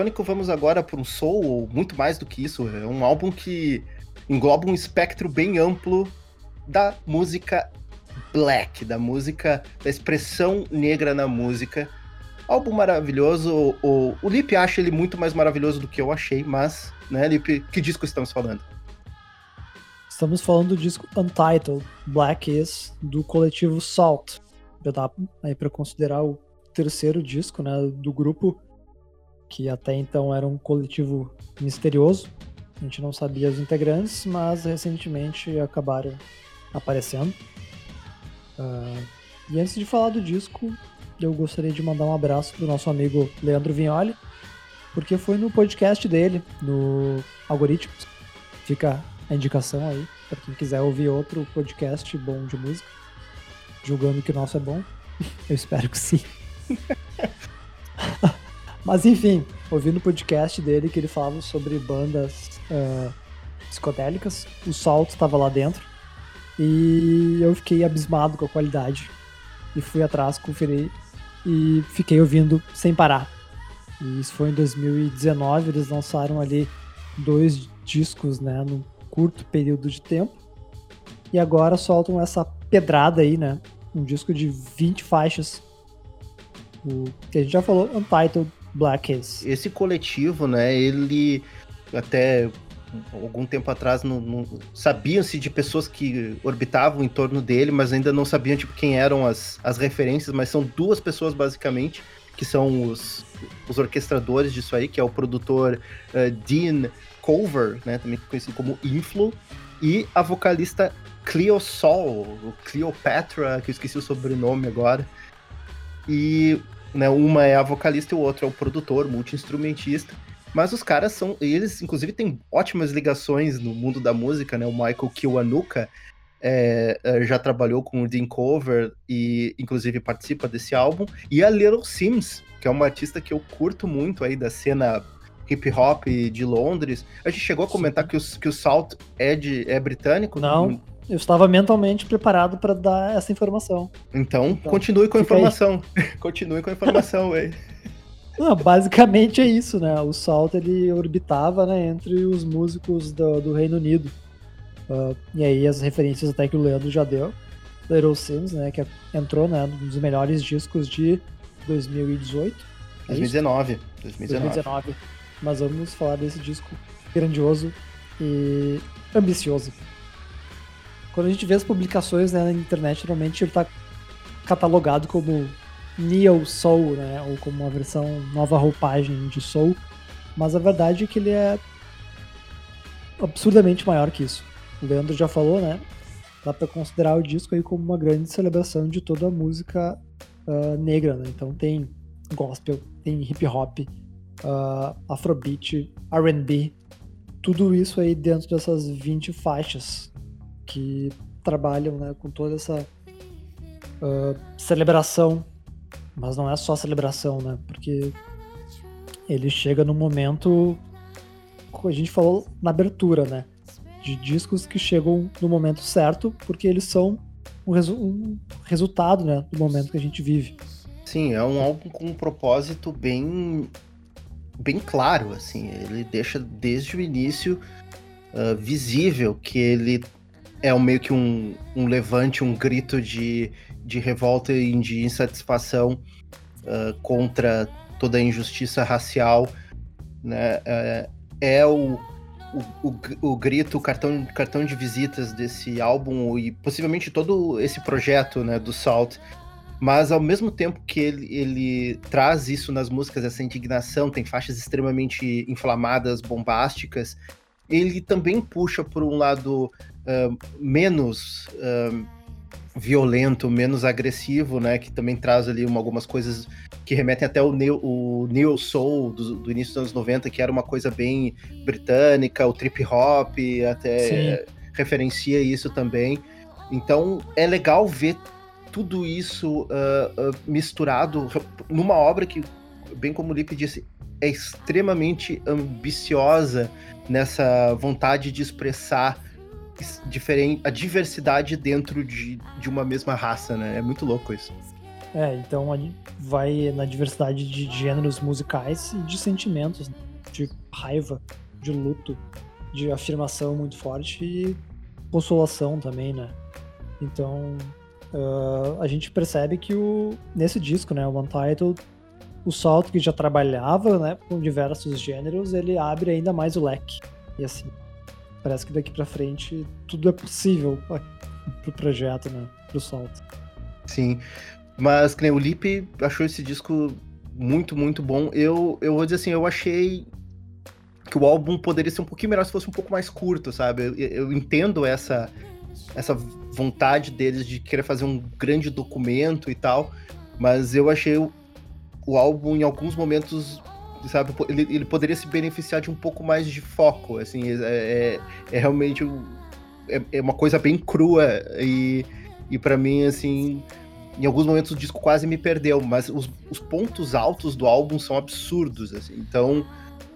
B: Eletrônico, vamos agora para um soul, ou muito mais do que isso. É um álbum que engloba um espectro bem amplo da música black, da música, da expressão negra na música. Álbum maravilhoso. O, o Lip acha ele muito mais maravilhoso do que eu achei, mas, né, Lip, que disco estamos falando?
A: Estamos falando do disco Untitled, Black Is, do coletivo Salt. Já dá aí para considerar o terceiro disco, né, do grupo, que até então era um coletivo misterioso. A gente não sabia os integrantes, mas recentemente acabaram aparecendo. Uh, e antes de falar do disco, eu gostaria de mandar um abraço pro nosso amigo Leandro Vignoli, porque foi no podcast dele, no Algoritmos. Fica a indicação aí, para quem quiser ouvir outro podcast bom de música, julgando que o nosso é bom. (laughs) Eu espero que sim. (laughs) Mas enfim, ouvindo o podcast dele que ele falava sobre bandas uh, psicodélicas, o Salt estava lá dentro e eu fiquei abismado com a qualidade e fui atrás, conferi e fiquei ouvindo sem parar. E isso foi em 2019, eles lançaram ali dois discos, né, num curto período de tempo. E agora soltam essa pedrada aí, né? Um disco de 20 faixas. O que a gente já falou, Untitled Black Is.
B: Esse coletivo, né, ele até algum tempo atrás não, não sabiam-se de pessoas que orbitavam em torno dele, mas ainda não sabiam tipo quem eram as, as referências, mas são duas pessoas basicamente que são os, os orquestradores disso aí, que é o produtor uh, Dean Culver, né, também conhecido como Inflo, e a vocalista Cleo Sol, Cleopatra, que eu esqueci o sobrenome agora. E né, uma é a vocalista e o outro é o produtor, multi-instrumentista. Mas os caras são. Eles, inclusive, têm ótimas ligações no mundo da música, né? O Michael Kiwanuka é, é, já trabalhou com o Dean Cover e, inclusive, participa desse álbum. E a Little Sims, que é uma artista que eu curto muito aí da cena hip hop de Londres. A gente chegou a comentar que o, que o Salt é, de, é britânico?
A: Não, eu estava mentalmente preparado para dar essa informação.
B: Então, então continue com a informação. (laughs) continue com a informação, velho.
A: Não, basicamente é isso, né? O Salt ele orbitava né, entre os músicos do, do Reino Unido. Uh, e aí as referências até que o Leandro já deu. Little Sims, né? Que entrou né, num dos melhores discos de 2018.
B: 2019. 2019.
A: 2019 mas vamos falar desse disco grandioso e ambicioso. Quando a gente vê as publicações né, na internet, normalmente ele está catalogado como Neo Soul, né, ou como uma versão nova roupagem de Soul, mas a verdade é que ele é absurdamente maior que isso. O Leandro já falou, né? Dá para considerar o disco aí como uma grande celebração de toda a música uh, negra, né? Então tem gospel, tem hip hop, uh, Afrobeat, RB, tudo isso aí dentro dessas 20 faixas que trabalham né, com toda essa uh, celebração, mas não é só celebração, né? Porque ele chega no momento, a gente falou na abertura, né? De discos que chegam no momento certo, porque eles são um, resu um resultado né, do momento que a gente vive.
B: Sim, é um álbum com um propósito bem bem claro, assim, ele deixa desde o início uh, visível que ele é um, meio que um, um levante, um grito de, de revolta e de insatisfação uh, contra toda a injustiça racial, né? Uh, é o, o, o, o, grito, o cartão, cartão de visitas desse álbum e possivelmente todo esse projeto né, do Salt mas ao mesmo tempo que ele, ele traz isso nas músicas, essa indignação, tem faixas extremamente inflamadas, bombásticas, ele também puxa por um lado uh, menos uh, violento, menos agressivo, né? Que também traz ali uma, algumas coisas que remetem até o Neo, o neo soul do, do, início dos anos 90, que era uma coisa bem britânica, o trip hop até Sim. referencia isso também. Então é legal ver tudo isso uh, uh, misturado numa obra que, bem como o Lipe disse, é extremamente ambiciosa nessa vontade de expressar diferente, a diversidade dentro de, de uma mesma raça, né? É muito louco isso.
A: É, então a gente vai na diversidade de gêneros musicais e de sentimentos, né? de raiva, de luto, de afirmação muito forte e consolação também, né? Então uh, a gente percebe que o, nesse disco, né, o Untitled, o Salto que já trabalhava né, com diversos gêneros, ele abre ainda mais o leque. E assim, parece que daqui para frente tudo é possível pro projeto, né? Pro Salto.
B: Sim. Mas, que o Lipe achou esse disco muito, muito bom. Eu, eu vou dizer assim, eu achei que o álbum poderia ser um pouquinho melhor se fosse um pouco mais curto, sabe? Eu, eu entendo essa, essa vontade deles de querer fazer um grande documento e tal, mas eu achei o, o álbum, em alguns momentos, sabe, ele, ele, poderia se beneficiar de um pouco mais de foco, assim, é, é, é realmente é, é, uma coisa bem crua e, e para mim, assim, em alguns momentos o disco quase me perdeu, mas os, os pontos altos do álbum são absurdos, assim, então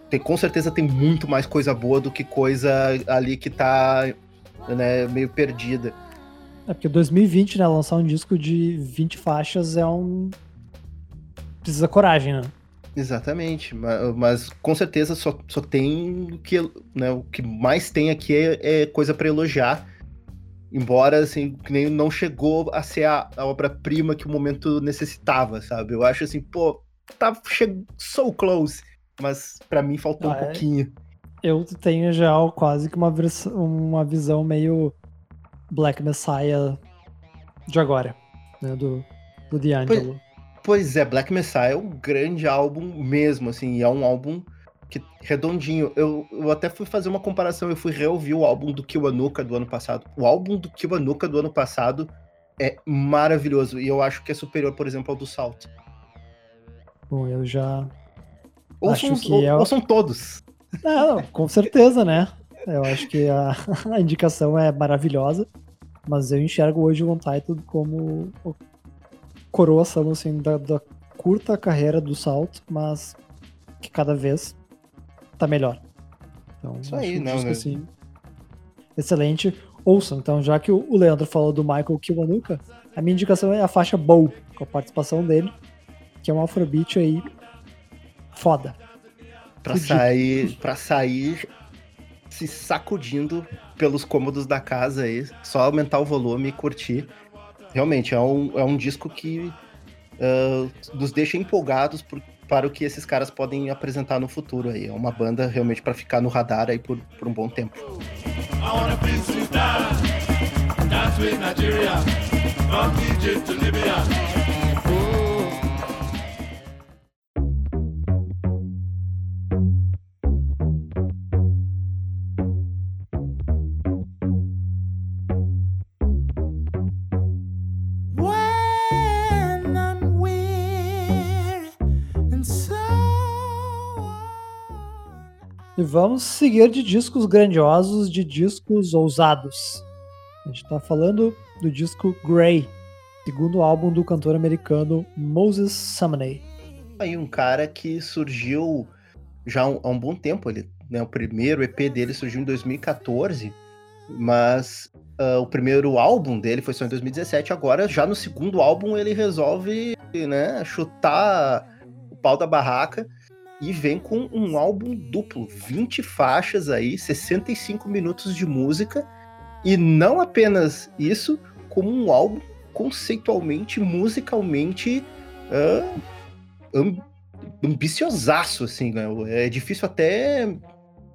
B: tem, com certeza tem muito mais coisa boa do que coisa ali que tá né, meio perdida.
A: É porque 2020, né, lançar um disco de 20 faixas é um. Precisa coragem, né?
B: Exatamente, mas, mas, com certeza só, só tem o que, né, o que mais tem aqui é, é coisa para elogiar. Embora, assim, que nem não chegou a ser a, a obra-prima que o momento necessitava, sabe? Eu acho assim, pô, tá so close mas para mim faltou ah, um é? pouquinho.
A: Eu tenho já quase que uma, uma visão meio Black Messiah de agora, né, do, do D'Angelo.
B: Pois, é, Black Messiah é um grande álbum mesmo, assim, é um álbum que, redondinho. Eu, eu até fui fazer uma comparação, eu fui reouvir o álbum do Kiwanuka do ano passado. O álbum do Kiwanuka do ano passado é maravilhoso, e eu acho que é superior, por exemplo, ao do Salt.
A: Bom, eu já
B: Ouçam, que ou, é... ouçam todos.
A: Não, com certeza, né? Eu acho que a, (laughs) a, indicação é maravilhosa, mas eu enxergo hoje o Untitled como coroação assim, da, da, curta carreira do salto, mas que cada vez tá melhor. Então,
B: Isso aí, não, disco,
A: né? assim, excelente. Ouçam, então, já que o Leandro falou do Michael Kiwanuka, a minha indicação é a faixa Bow, com a participação dele, que é um afrobeat aí foda.
B: Pra sair, pra sair se sacudindo pelos cômodos da casa aí, só aumentar o volume e curtir. Realmente, é um, é um disco que uh, nos deixa empolgados por, para o que esses caras podem apresentar no futuro aí. É uma banda realmente para ficar no radar aí por, por um bom tempo. dance
A: vamos seguir de discos grandiosos, de discos ousados. A gente está falando do disco Grey, segundo álbum do cantor americano Moses Sumney.
B: Aí um cara que surgiu já há um, bom tempo, ele, né, o primeiro EP dele surgiu em 2014, mas uh, o primeiro álbum dele foi só em 2017, agora já no segundo álbum ele resolve né, chutar o pau da barraca e vem com um álbum duplo, 20 faixas aí, 65 minutos de música, e não apenas isso, como um álbum conceitualmente, musicalmente uh, amb ambiciosaço, assim, né? É difícil até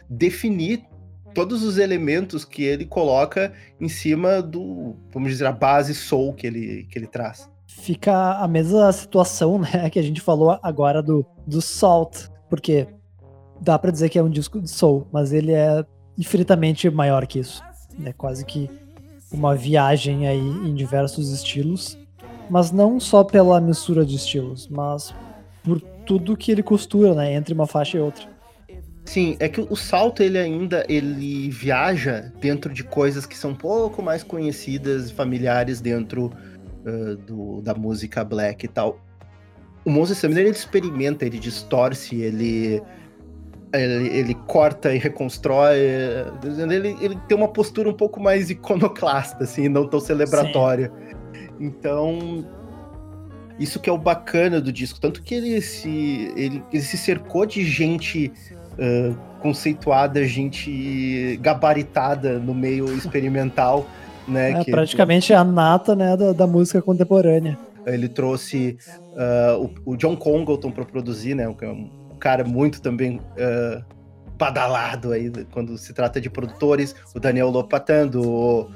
B: definir todos os elementos que ele coloca em cima do, vamos dizer, a base soul que ele, que ele traz.
A: Fica a mesma situação, né, que a gente falou agora do, do Salt, porque dá para dizer que é um disco de soul, mas ele é infinitamente maior que isso. É quase que uma viagem aí em diversos estilos, mas não só pela mistura de estilos, mas por tudo que ele costura, né, entre uma faixa e outra.
B: Sim, é que o salto ele ainda ele viaja dentro de coisas que são um pouco mais conhecidas, familiares dentro uh, do, da música black e tal o Moses Sumner ele experimenta, ele distorce, ele, ele, ele corta e reconstrói. Ele, ele tem uma postura um pouco mais iconoclasta, assim, não tão celebratória. Sim. Então, Isso que é o bacana do disco. Tanto que ele se, ele, ele se cercou de gente uh, conceituada, gente gabaritada no meio experimental. Né,
A: é, que, praticamente a nata né, da, da música contemporânea.
B: Ele trouxe uh, o, o, John Congleton para produzir, né? É um, cara muito também uh, badalado aí quando se trata de produtores. O Daniel Lopatan, do,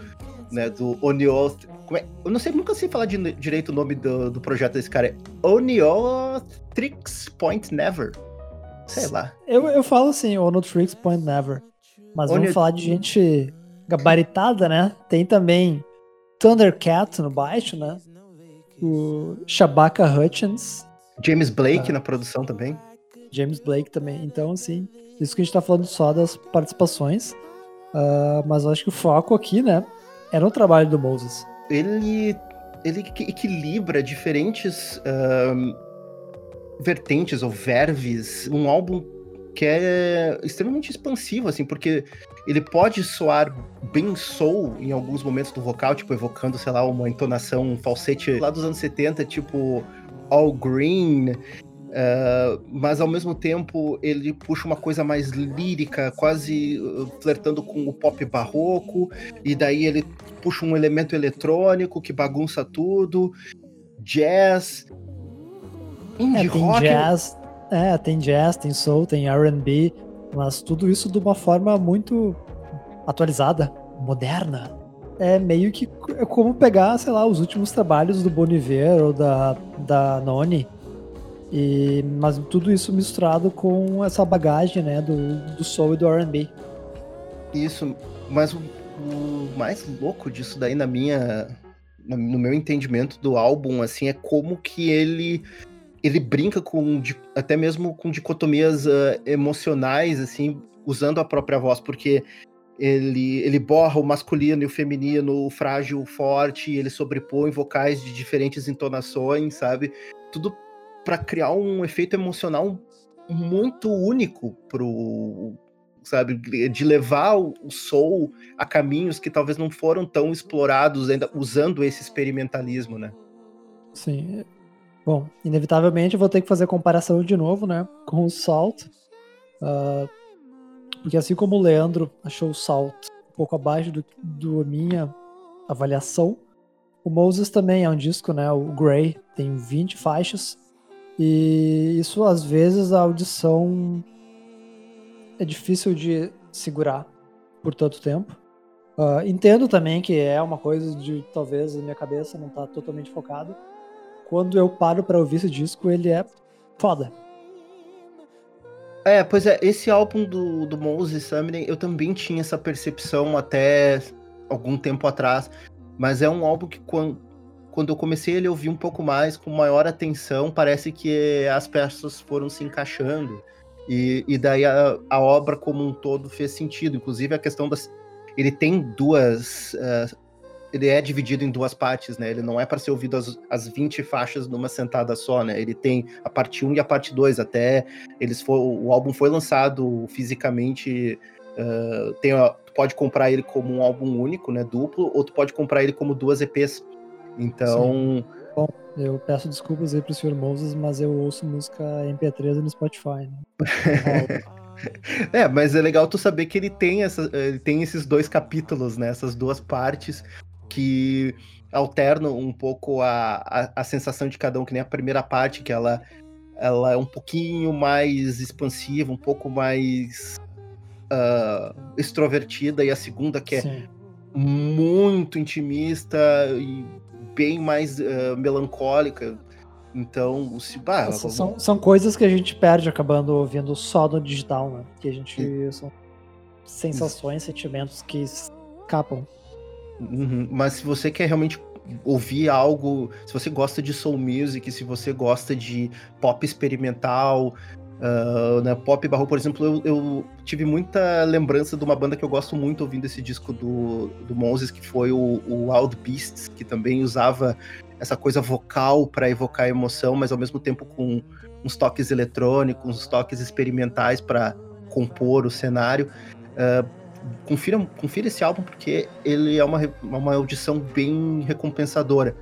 B: né, do Onioth. É? Eu não sei, nunca sei falar de, direito o nome do, do projeto desse cara. É Oniotrix Point Never. Sei lá.
A: Eu, eu falo assim, Onotrix Point Never. Mas Onio... vamos falar de gente gabaritada, né? Tem também Thundercat no baixo, né? O Shabaka Hutchins.
B: James Blake ah. na produção também.
A: James Blake também. Então, assim, isso que a gente tá falando só das participações. Uh, mas eu acho que o foco aqui, né, era o trabalho do Moses.
B: Ele, ele equilibra diferentes uh, vertentes ou verves. Um álbum que é extremamente expansivo, assim, porque ele pode soar bem soul em alguns momentos do vocal, tipo, evocando, sei lá, uma entonação, um falsete lá dos anos 70, tipo All Green, Uh, mas ao mesmo tempo ele puxa uma coisa mais lírica, quase uh, flertando com o pop barroco, e daí ele puxa um elemento eletrônico que bagunça tudo, jazz,
A: indie é, rock. Jazz, é, tem jazz, tem soul, tem RB, mas tudo isso de uma forma muito atualizada, moderna. É meio que é como pegar, sei lá, os últimos trabalhos do Bon Iver ou da, da Noni e, mas tudo isso misturado com essa bagagem, né, do, do soul e do R&B.
B: Isso, mas o, o, mais louco disso daí na minha, no meu entendimento do álbum, assim, é como que ele ele brinca com até mesmo com dicotomias uh, emocionais, assim, usando a própria voz, porque ele, ele borra o masculino e o feminino, o frágil, o forte, ele sobrepõe vocais de diferentes entonações, sabe? Tudo para criar um efeito emocional muito único pro sabe de levar o soul a caminhos que talvez não foram tão explorados ainda usando esse experimentalismo, né?
A: Sim. Bom, inevitavelmente eu vou ter que fazer comparação de novo, né, com o Salt. Uh, porque assim como o Leandro achou o Salt um pouco abaixo do, do minha avaliação, o Moses também é um disco, né, o Grey, tem 20 faixas, e isso, às vezes, a audição é difícil de segurar por tanto tempo. Uh, entendo também que é uma coisa de talvez a minha cabeça não tá totalmente focada. Quando eu paro para ouvir esse disco, ele é foda.
B: É, pois é, esse álbum do, do Moses Summoning, eu também tinha essa percepção até algum tempo atrás, mas é um álbum que quando, quando eu comecei ele ouvir um pouco mais, com maior atenção, parece que as peças foram se encaixando. E, e daí a, a obra como um todo fez sentido. Inclusive a questão das. Ele tem duas. Uh, ele é dividido em duas partes, né? Ele não é para ser ouvido as, as 20 faixas numa sentada só, né? Ele tem a parte 1 e a parte 2. Até eles for, o álbum foi lançado fisicamente. Uh, tem, tu pode comprar ele como um álbum único, né? Duplo, ou tu pode comprar ele como duas EPs. Então. Sim.
A: Bom, eu peço desculpas aí pro Sr. Moses, mas eu ouço música MP3 no Spotify. Né? (laughs)
B: é, mas é legal tu saber que ele tem, essa, ele tem esses dois capítulos, né? Essas duas partes que alternam um pouco a, a, a sensação de cada um, que nem a primeira parte, que ela, ela é um pouquinho mais expansiva, um pouco mais uh, extrovertida, e a segunda que é Sim. muito intimista e bem mais uh, melancólica. Então, se, bah,
A: vamos... são, são coisas que a gente perde acabando ouvindo só no digital, né? Que a gente. Sim. São sensações, Sim. sentimentos que escapam.
B: Uhum. Mas se você quer realmente ouvir algo, se você gosta de soul music, se você gosta de pop experimental, Uh, né, pop barro, por exemplo, eu, eu, tive muita lembrança de uma banda que eu gosto muito ouvindo esse disco do, do Moses, que foi o, o Wild Beasts, que também usava essa coisa vocal para evocar emoção, mas ao mesmo tempo com uns toques eletrônicos, uns toques experimentais para compor o cenário. Uh, confira, confira esse álbum porque ele é uma, uma audição bem recompensadora.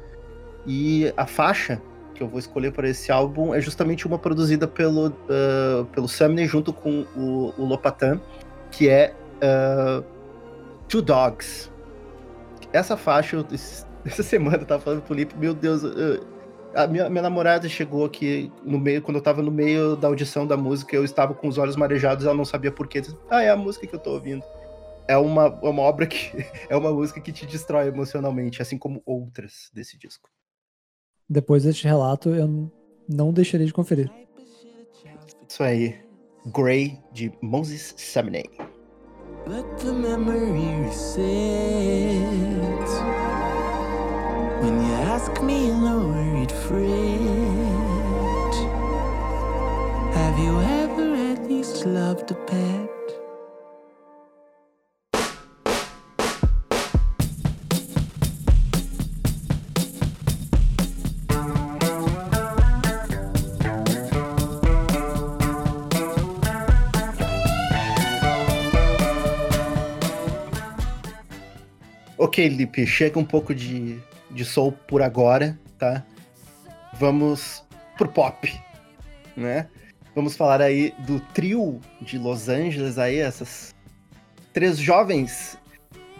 B: E a faixa que eu vou escolher para esse álbum é justamente uma produzida pelo, uh, pelo Sumner junto com o, o Lopatan, que é uh, Two Dogs. Essa faixa, (laughs) essa semana eu tava falando pro Lipe, meu Deus, a minha, minha namorada chegou aqui no meio, quando eu tava no meio da audição da música, eu estava com os olhos marejados, ela não sabia porquê. Ah, é a música que eu tô ouvindo. É uma, é uma obra que. (laughs) É uma música que te destrói emocionalmente, assim como outras desse disco.
A: Depois deste relato, eu não deixaria de conferir.
B: Isso aí. Grey, de Moses Sumney. But the memory When you ask me in a worried fret Have you ever at least loved a pet? Ok, Lipe, chega um pouco de de soul por agora, tá? Vamos pro pop, né? Vamos falar aí do trio de Los Angeles aí, essas três jovens,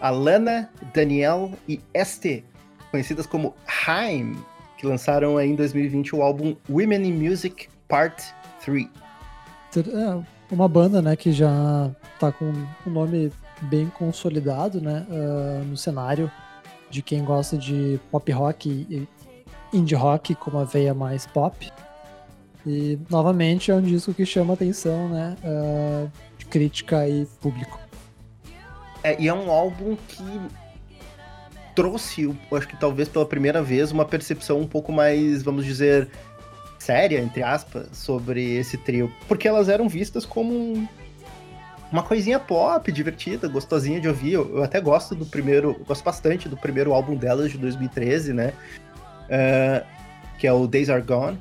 B: Alana, Daniel e Este, conhecidas como Haim, que lançaram aí em 2020 o álbum Women in Music Part 3.
A: É, uma banda, né, que já tá com um nome bem consolidado, né, uh, no cenário de quem gosta de pop rock e indie rock com uma veia mais pop. E novamente é um disco que chama atenção, né? Uh, de crítica e público.
B: É, e é um álbum que trouxe, acho que talvez pela primeira vez, uma percepção um pouco mais, vamos dizer, séria, entre aspas, sobre esse trio. Porque elas eram vistas como uma coisinha pop, divertida, gostosinha de ouvir. Eu, eu até gosto do primeiro, gosto bastante do primeiro álbum delas de 2013, né? Uh, que é o Days Are Gone.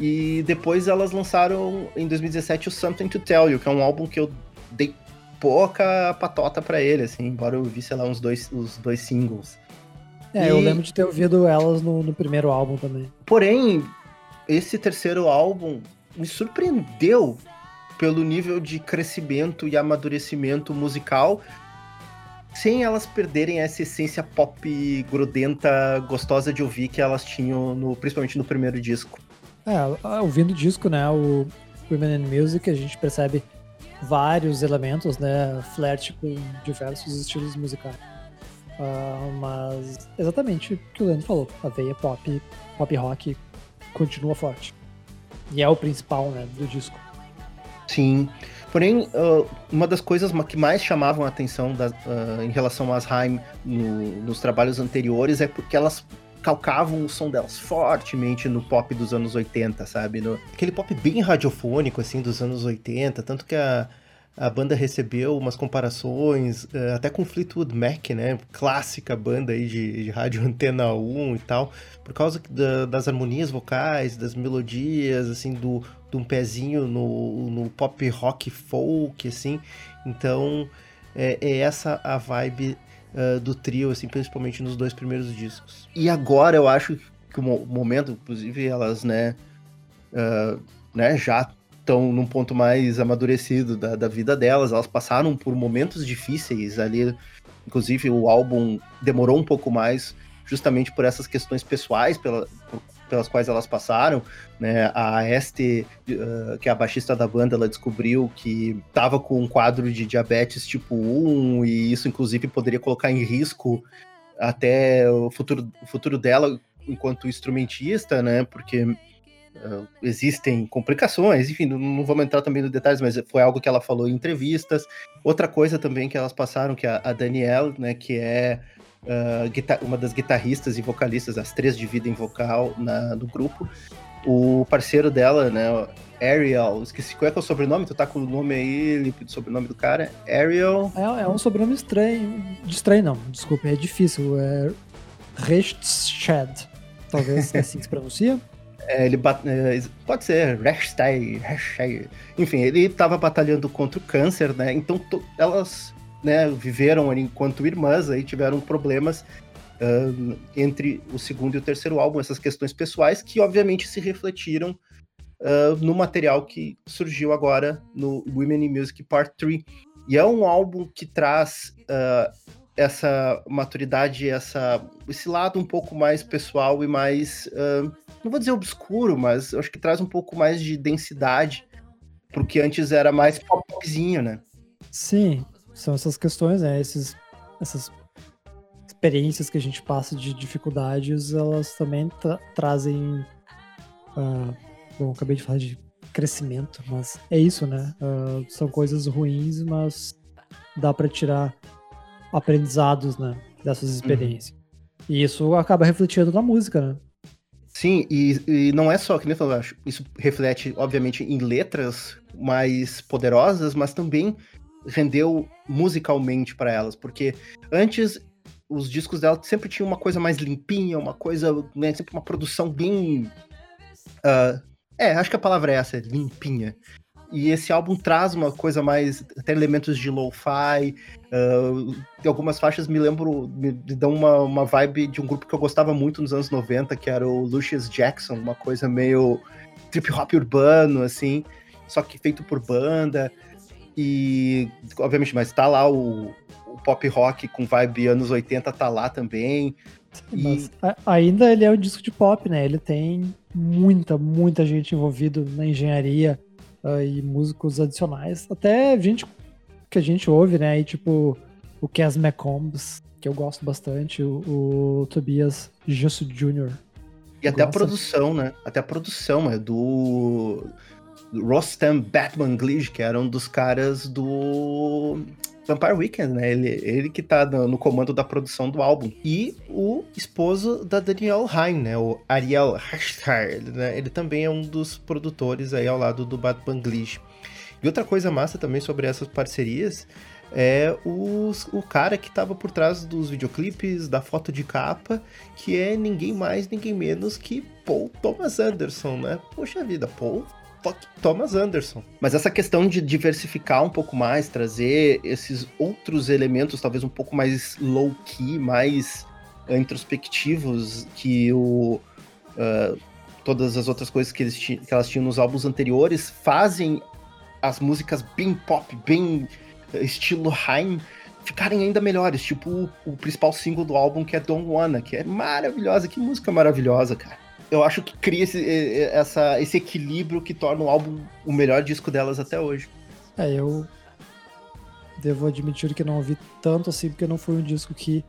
B: E depois elas lançaram em 2017 o Something to Tell You, que é um álbum que eu dei pouca patota para ele, assim, embora eu vi, sei lá, uns dois, os dois singles.
A: É, e... eu lembro de ter ouvido elas no, no primeiro álbum também.
B: Porém, esse terceiro álbum me surpreendeu pelo nível de crescimento e amadurecimento musical, sem elas perderem essa essência pop grudenta, gostosa de ouvir que elas tinham, no, principalmente no primeiro disco.
A: É, ouvindo o disco, né, o Women in Music, a gente percebe vários elementos, né, flerte com diversos estilos musicais. Uh, mas exatamente o que o Leandro falou, a veia pop, pop rock continua forte. E é o principal, né, do disco.
B: Sim. Porém, uh, uma das coisas que mais chamavam a atenção da, uh, em relação às Haim no, nos trabalhos anteriores é porque elas calcavam o som delas fortemente no pop dos anos 80, sabe? No, aquele pop bem radiofônico, assim, dos anos 80, tanto que a, a banda recebeu umas comparações, uh, até com Fleetwood Mac, né? Clássica banda aí de, de rádio (laughs) Antena 1 e tal, por causa da, das harmonias vocais, das melodias, assim, do, de um pezinho no, no pop rock folk, assim. Então, é, é essa a vibe uh, do trio, assim, principalmente nos dois primeiros discos. E agora eu acho que o momento, inclusive, elas, né, uh, né já estão num ponto mais amadurecido da, da vida delas. Elas passaram por momentos difíceis ali. Inclusive, o álbum demorou um pouco mais, justamente por essas questões pessoais, pela, por pelas quais elas passaram, né? A Este, uh, que é a baixista da banda, ela descobriu que estava com um quadro de diabetes tipo 1 e isso inclusive poderia colocar em risco até o futuro, o futuro dela enquanto instrumentista, né? Porque uh, existem complicações, enfim, não, não, vamos entrar também nos detalhes, mas foi algo que ela falou em entrevistas. Outra coisa também que elas passaram, que a, a Danielle, né, que é uh, uma das guitarristas e vocalistas, as três dividem vocal na, no grupo. O parceiro dela, né, Ariel, esqueci qual é, que é o sobrenome, tu tá com o nome aí, o sobrenome do cara? Ariel.
A: É, é um sobrenome estranho. Estranho não, desculpa, é difícil. É Rechtshed. Talvez é assim que se pronuncia. (laughs)
B: É, ele. É, pode ser Rechstein, enfim, ele estava batalhando contra o câncer, né? Então elas né, viveram ali enquanto irmãs, aí tiveram problemas uh, entre o segundo e o terceiro álbum, essas questões pessoais que obviamente se refletiram uh, no material que surgiu agora no Women in Music Part 3. E é um álbum que traz uh, essa maturidade, essa, esse lado um pouco mais pessoal e mais, não vou dizer obscuro, mas acho que traz um pouco mais de densidade porque antes era mais popzinho, né?
A: Sim, são essas questões, né? Esses, essas experiências que a gente passa de dificuldades, elas também tra trazem. Uh, bom, acabei de falar de crescimento, mas é isso, né? Uh, são coisas ruins, mas dá para tirar aprendizados, né? Dessas uhum. experiências. Uhum. E isso acaba refletindo na música, né?
B: Sim, e, e não é só, que nem falou, isso reflete, obviamente, em letras mais poderosas, mas também rendeu musicalmente para elas, porque antes os discos dela sempre tinham uma coisa mais limpinha, uma coisa, né, sempre uma produção bem. Uh, é, acho que a palavra é essa, limpinha. E esse álbum traz uma coisa mais. até elementos de lo-fi. Uh, algumas faixas me lembro. me dão uma, uma vibe de um grupo que eu gostava muito nos anos 90, que era o Lucius Jackson, uma coisa meio trip hop urbano, assim, só que feito por banda. E, obviamente, mas tá lá o, o pop rock com vibe anos 80, tá lá também.
A: Mas ainda ele é um disco de pop, né? Ele tem muita, muita gente envolvida na engenharia uh, e músicos adicionais. Até gente que a gente ouve, né? E tipo o Cas McCombs, que eu gosto bastante, o, o Tobias Jusso Jr.
B: E até gosta. a produção, né? Até a produção é do Rostam Batman Glige, que era um dos caras do Vampire Weekend, né? Ele, ele que tá no, comando da produção do álbum. E o esposo da Daniel Haim, né? O Ariel Hashtar, né? Ele também é um dos produtores aí ao lado do Bad Banglish. E outra coisa massa também sobre essas parcerias é os, o cara que estava por trás dos videoclipes, da foto de capa, que é ninguém mais, ninguém menos que Paul Thomas Anderson, né? Poxa vida, Paul Thomas Anderson. Mas essa questão de diversificar um pouco mais, trazer esses outros elementos, talvez um pouco mais low-key, mais introspectivos, que o. Uh, todas as outras coisas que, eles que elas tinham nos álbuns anteriores, fazem as músicas bem pop, bem uh, estilo Haim, ficarem ainda melhores. Tipo o, o, principal single do álbum, que é Don't Wanna, que é maravilhosa. Que música maravilhosa, cara eu acho que cria esse, essa, esse equilíbrio que torna o álbum o melhor disco delas até hoje.
A: É, eu devo admitir que não ouvi tanto assim, porque não foi um disco que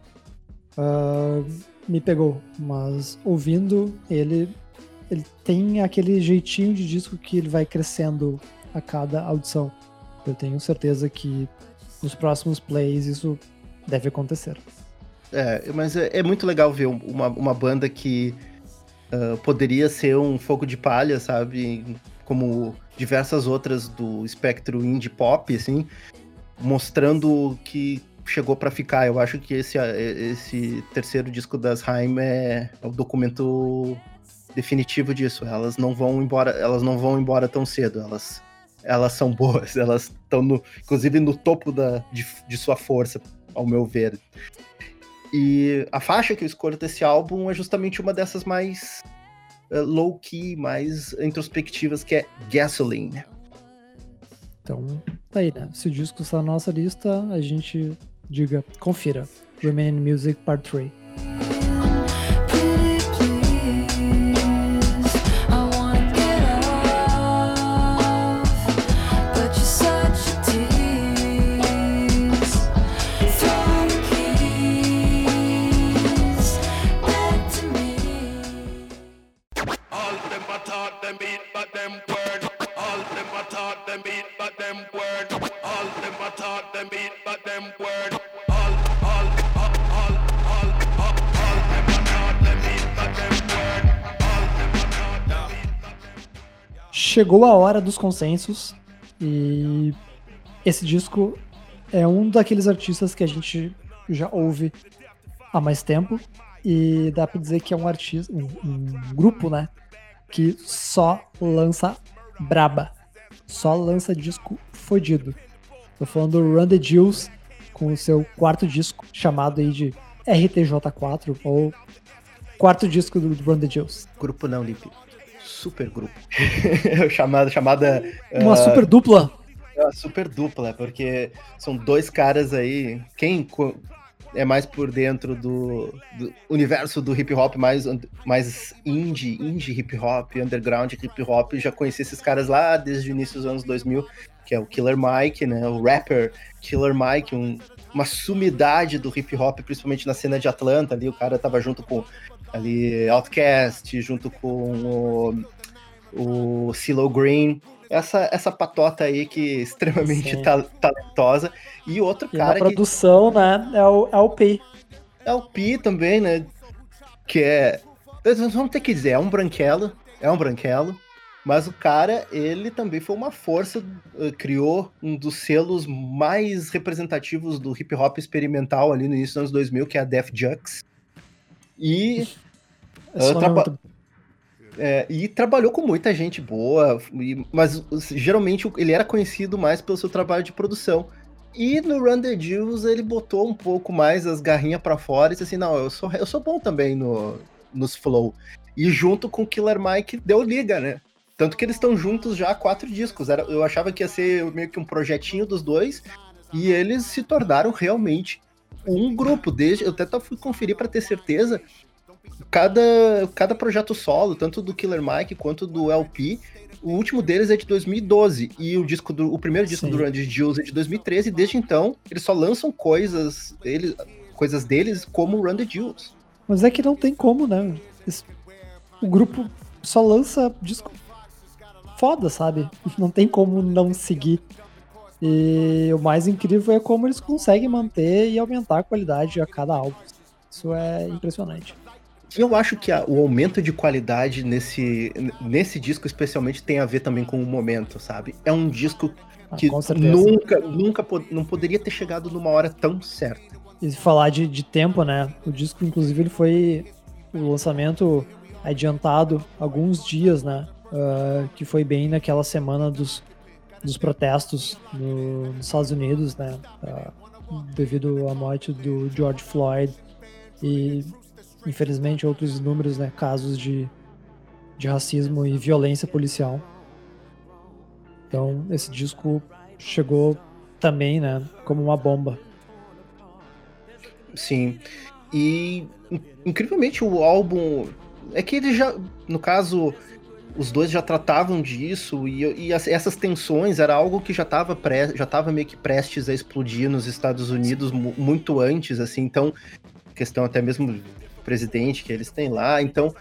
A: uh, me pegou. Mas ouvindo ele, ele tem aquele jeitinho de disco que ele vai crescendo a cada audição. Eu tenho certeza que nos próximos plays isso deve acontecer.
B: É, mas é, é muito legal ver uma, uma banda que uh, poderia ser um fogo de palha, sabe? Como diversas outras do espectro indie pop, assim, mostrando que chegou para ficar. Eu acho que esse, esse terceiro disco das Haim é, é o documento definitivo disso. Elas não vão embora, elas não vão embora tão cedo. Elas, elas são boas. (laughs) Elas estão inclusive no topo da, de, de sua força, ao meu ver. E a faixa que eu escolho desse álbum é justamente uma dessas mais uh, low-key, mais introspectivas, que é Gasoline.
A: Então, tá aí, né? Se o disco está na nossa lista, a gente diga, confira. Remain Music Part 3. Chegou a hora dos consensos e esse disco é um daqueles artistas que a gente já ouve há mais tempo e dá pra dizer que é um artista, um, um grupo, né, que só lança braba, só lança disco fodido. Tô falando do Run the Jewels com o seu quarto disco chamado aí de RTJ4, ou quarto disco do Run the Jewels.
B: Grupo não, Lipe. Super grupo. (laughs) chamada, chamada.
A: Uma
B: uh,
A: super dupla.
B: É uma super dupla, porque são dois caras aí. Quem é mais por dentro do, do universo do hip hop mais, mais indie, indie hip hop, underground hip hop, já conheci esses caras lá desde o início dos anos 2000, que é o Killer Mike, né, o rapper Killer Mike, um, uma sumidade do hip hop, principalmente na cena de Atlanta, ali o cara tava junto com ali Outkast, junto com o, o CeeLo Green, essa, essa patota aí que é extremamente ta talentosa. E outro
A: e
B: cara.
A: A produção,
B: que...
A: né? É o, é o P.
B: É o P também, né? Que é. Vamos ter que dizer, é um branquelo. É um branquelo. Mas o cara, ele também foi uma força, uh, criou um dos selos mais representativos do hip hop experimental ali no início dos anos 2000, que é a Def Jux. E. Uh, traba... É, e trabalhou com muita gente boa, e, mas geralmente ele era conhecido mais pelo seu trabalho de produção. E no Run the Jewels ele botou um pouco mais as garrinhas para fora e disse assim: não, eu sou, eu sou bom também no, nos flow. E junto com o Killer Mike deu liga, né? Tanto que eles estão juntos já há quatro discos. Era, eu achava que ia ser meio que um projetinho dos dois. E eles se tornaram realmente um grupo. Desde, eu até fui conferir para ter certeza cada, cada projeto solo, tanto do Killer Mike quanto do LP, o último deles é de 2012 e o disco do, o primeiro disco Sim. do Randy Jules é de 2013 e desde então eles só lançam coisas eles, coisas deles como the Jewels.
A: Mas é que não tem como, né? O grupo só lança disco foda, sabe? (laughs) Não tem como não seguir. E o mais incrível é como eles conseguem manter e aumentar a qualidade a cada álbum. Isso é impressionante.
B: Eu acho que a, o aumento de qualidade nesse, nesse disco, especialmente, tem a ver também com o momento, sabe? É um disco ah, que nunca, nunca não poderia ter chegado numa hora tão certa.
A: E falar de, de tempo, né? O disco, inclusive, ele foi o lançamento adiantado alguns dias, né? Uh, que foi bem naquela semana dos, dos protestos no, nos Estados Unidos, né? Uh, devido à morte do George Floyd. E infelizmente, outros números, né, casos de, de racismo e violência policial. Então, esse disco chegou também, né, como uma bomba.
B: Sim. E incrivelmente o álbum é que ele já, no caso, os dois já tratavam disso e, e essas tensões era algo que já estava já estava meio que prestes a explodir nos Estados Unidos muito antes, assim. Então, questão até mesmo presidente que eles têm lá. Então,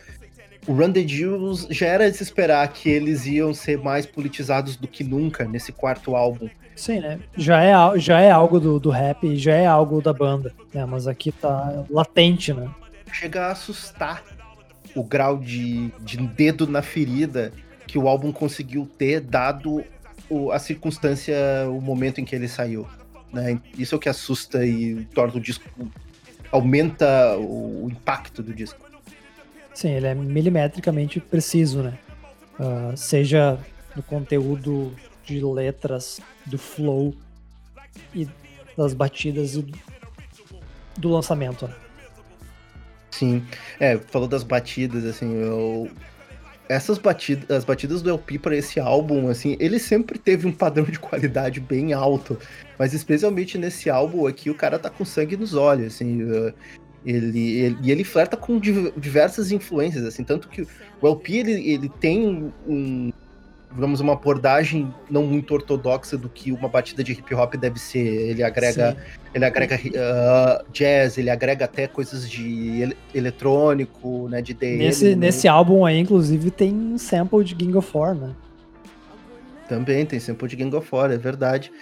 B: o Run the Jewels já era de se esperar que eles iam ser mais politizados do que nunca nesse quarto álbum.
A: Sim, né? Já é, já é algo do, do rap, já é algo da banda, né? Mas aqui tá latente, né?
B: Chega a assustar o grau de, de dedo na ferida que o álbum conseguiu ter, dado o, a circunstância, o momento em que ele saiu. Né? Isso é o que assusta e torna o disco aumenta o, impacto do disco.
A: Sim, ele é milimetricamente preciso, né? Uh, seja no conteúdo de letras, do flow e das batidas e do lançamento. Né?
B: Sim, é, falou das batidas, assim, eu essas batidas, as batidas do LP para esse álbum, assim, ele sempre teve um padrão de qualidade bem alto, mas especialmente nesse álbum aqui, o cara tá com sangue nos olhos, assim, uh, ele, ele, e ele flerta com diversas influências, assim, tanto que o LP, ele, ele tem um, digamos, uma abordagem não muito ortodoxa do que uma batida de hip hop deve ser. Ele agrega, ele agrega uh, jazz, ele agrega até coisas de ele eletrônico, né, de
A: DL. Nesse, né? nesse álbum aí, inclusive, tem um sample de Gang of Four, né?
B: Também tem sample de Gang of Four, é verdade.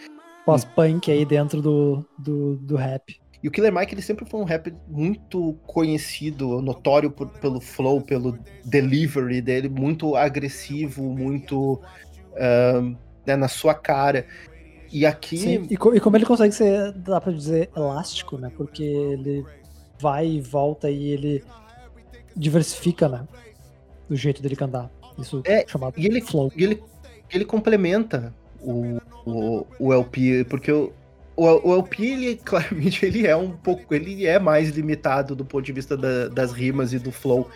A: Pós-punk aí dentro do, do, do rap.
B: E o Killer Mike ele sempre foi um rap muito conhecido, notório por, pelo flow, pelo delivery dele, muito agressivo, muito uh, né, na sua cara. E aqui.
A: Sim, e, co e, como ele consegue ser, dá pra dizer, elástico, né? Porque ele vai e volta e ele diversifica, né? Do jeito dele cantar. Isso
B: é chamado e ele, flow. E ele, ele complementa o, o, o LP, porque o, o, o LP, ele, (laughs) claramente, ele é um pouco. Ele é mais limitado do ponto de vista da, das rimas e do flow.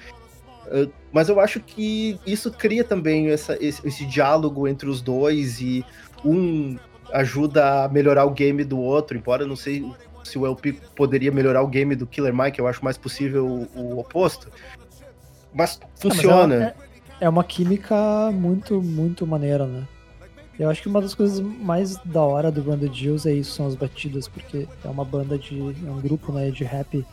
B: Uh, mas eu acho que isso cria também essa, esse, esse, diálogo entre os dois e um ajuda a melhorar o game do outro, embora eu não sei se o LP poderia melhorar o game do Killer Mike, eu acho mais possível o, o oposto. Mas funciona.
A: Ah, mas é, é, uma química muito, muito maneira, né? Eu acho que uma das coisas mais da hora do the Jills é isso, são as batidas, porque é uma banda de. é um grupo né, de rap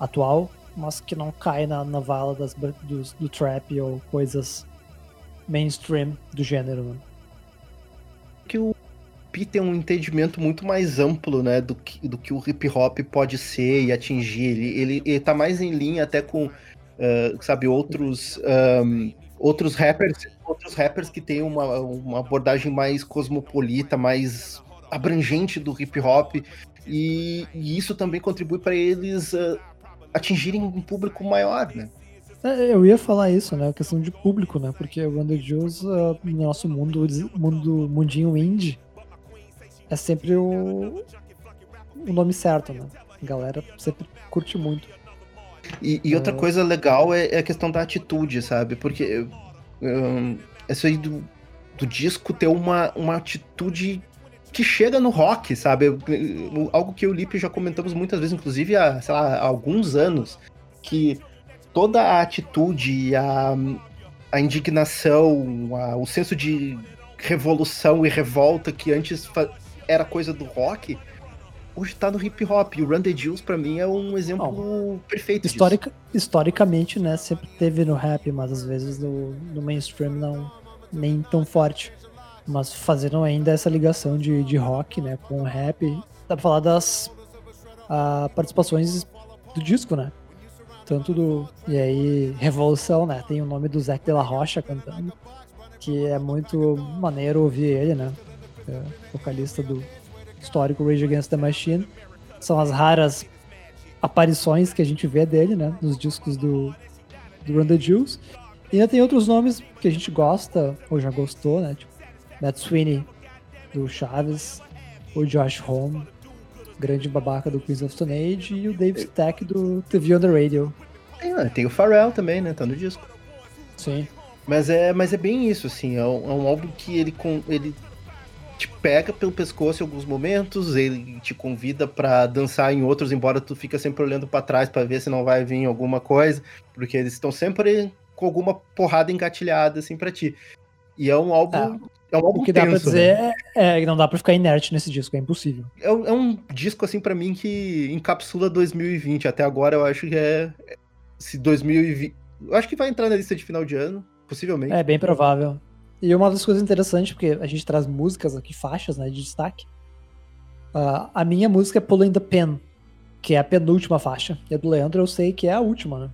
A: atual, mas que não cai na, na vala das, do, do trap ou coisas mainstream do gênero. Né?
B: Que o Pi tem um entendimento muito mais amplo, né, do que, do que o hip hop pode ser e atingir. Ele, ele, ele tá mais em linha até com, uh, sabe, outros. Um, outros rappers, outros rappers que têm uma, uma abordagem mais cosmopolita, mais abrangente do hip hop, e, e isso também contribui para eles uh, atingirem um público maior, né?
A: É, eu ia falar isso, né? A questão de público, né? Porque o Wonder Jules, uh, no nosso mundo, mundo, mundinho indie, é sempre o, o nome certo, né? A galera sempre curte muito.
B: E, e outra coisa legal é, é, a questão da atitude, sabe? Porque isso aí do, do disco ter uma, uma atitude que chega no rock, sabe? Algo que eu e o Lipe já comentamos muitas vezes, inclusive há, sei lá, há alguns anos, que toda a atitude, a, a indignação, a, o senso de revolução e revolta que antes era coisa do rock, hoje tá no hip hop. E o Run the Jewels, pra mim, é um exemplo oh, perfeito
A: historica, disso. Historicamente, né, sempre teve no rap, mas às vezes no, no mainstream não nem tão forte. Mas fazendo ainda essa ligação de, de rock, né, com rap, dá pra falar das uh, participações do disco, né? Tanto do. E aí, Revolução, né? Tem o nome do Zac de la Rocha cantando, que é muito maneiro ouvir ele, né? É vocalista do, histórico Rage Against the Machine. São as raras aparições que a gente vê dele, né? Nos discos do, do Run the Jewels. E ainda tem outros nomes que a gente gosta, ou já gostou, né? Tipo, Matt Sweeney, do Chaves, o Josh Home, grande babaca do Queens of Stone Age, e o Dave Stack do TV on the Radio.
B: É, tem o Pharrell também, né? Tá no disco.
A: Sim.
B: Mas é, mas é bem isso, assim. É um, é um álbum que ele, com, ele te pega pelo pescoço em alguns momentos, ele te convida para dançar em outros, embora tu fica sempre olhando para trás para ver se não vai vir alguma coisa, porque eles estão sempre com alguma porrada engatilhada assim para ti. E é um álbum, é, é um álbum
A: o que tenso, dá para dizer né? é, é, não dá para ficar inerte nesse disco, é impossível.
B: É, é um disco assim para mim que encapsula 2020. Até agora eu acho que é se 2020, eu acho que vai entrar na lista de final de ano, possivelmente.
A: É bem provável. E uma das coisas interessantes, porque a gente traz músicas aqui, faixas, né, de destaque. Uh, a minha música é Pulling the Pen, que é a penúltima faixa. E a do Leandro eu sei que é a última, né?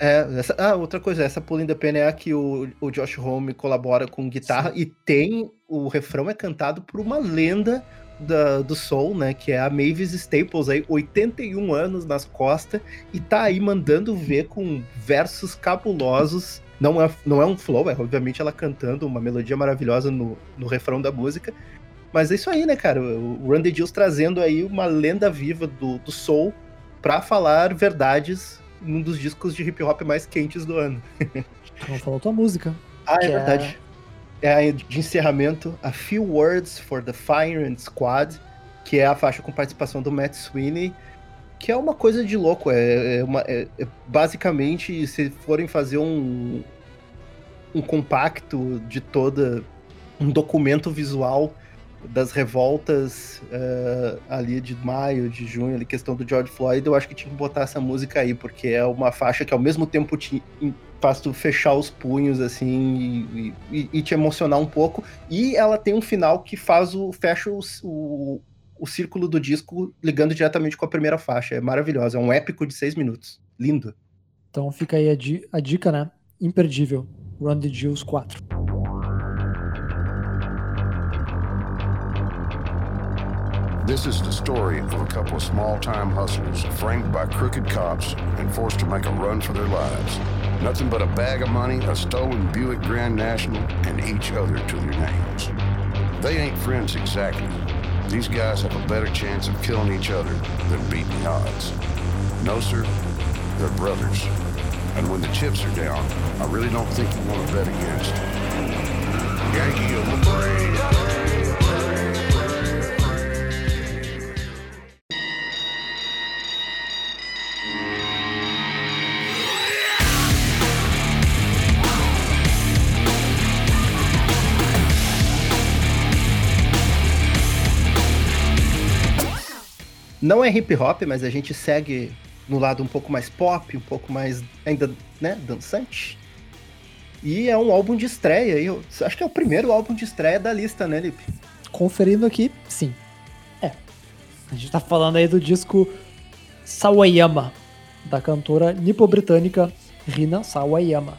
B: É, essa, ah, outra coisa, essa Pulling the Pen é a que o, o Josh Home colabora com guitarra Sim. e tem. O refrão é cantado por uma lenda da, do soul, né? Que é a Mavis Staples aí, 81 anos nas costas, e tá aí mandando ver com versos cabulosos não é, não é um flow, é obviamente ela cantando uma melodia maravilhosa no, no refrão da música. Mas é isso aí, né, cara? O Randy Dills trazendo aí uma lenda viva do, do soul pra falar verdades num dos discos de hip hop mais quentes do ano. (laughs)
A: Não falou tua música.
B: Ah, é, é verdade. É... é a de encerramento, A Few Words for the Fire and Squad, que é a faixa com participação do Matt Sweeney que é uma coisa de louco. É, é, uma, é, é basicamente, se forem fazer um, um compacto de toda. um documento visual das revoltas uh, ali de maio, de junho, ali, questão do George Floyd, eu acho que tinha que botar essa música aí, porque é uma faixa que ao mesmo tempo te, faz tu fechar os punhos, assim, e, e, e, te emocionar um pouco, e ela tem um final que faz o. fecha o, o o círculo do disco ligando diretamente com a primeira faixa. É maravilhoso, é um épico de seis minutos. Lindo.
A: Então fica aí a, di a dica, né? Imperdível. Run the Jewels 4.
D: This is the story of a couple of small time hustlers framed by crooked cops and forced to make a run for their lives. Nothing but a bag of money, a stolen Buick Grand National, and each other to their names. They ain't friends exactly, these guys have a better chance of killing each other than beating the odds. No, sir, they're brothers. And when the chips are down, I really don't think you want to bet against Yankee of the Brave.
B: Não é hip hop, mas a gente segue no lado um pouco mais pop, um pouco mais ainda, né, dançante. E é um álbum de estreia, eu acho que é o primeiro álbum de estreia da lista, né, Lipe?
A: Conferindo aqui, sim. É. A gente tá falando aí do disco Sawayama, da cantora nipo-britânica Rina Sawayama.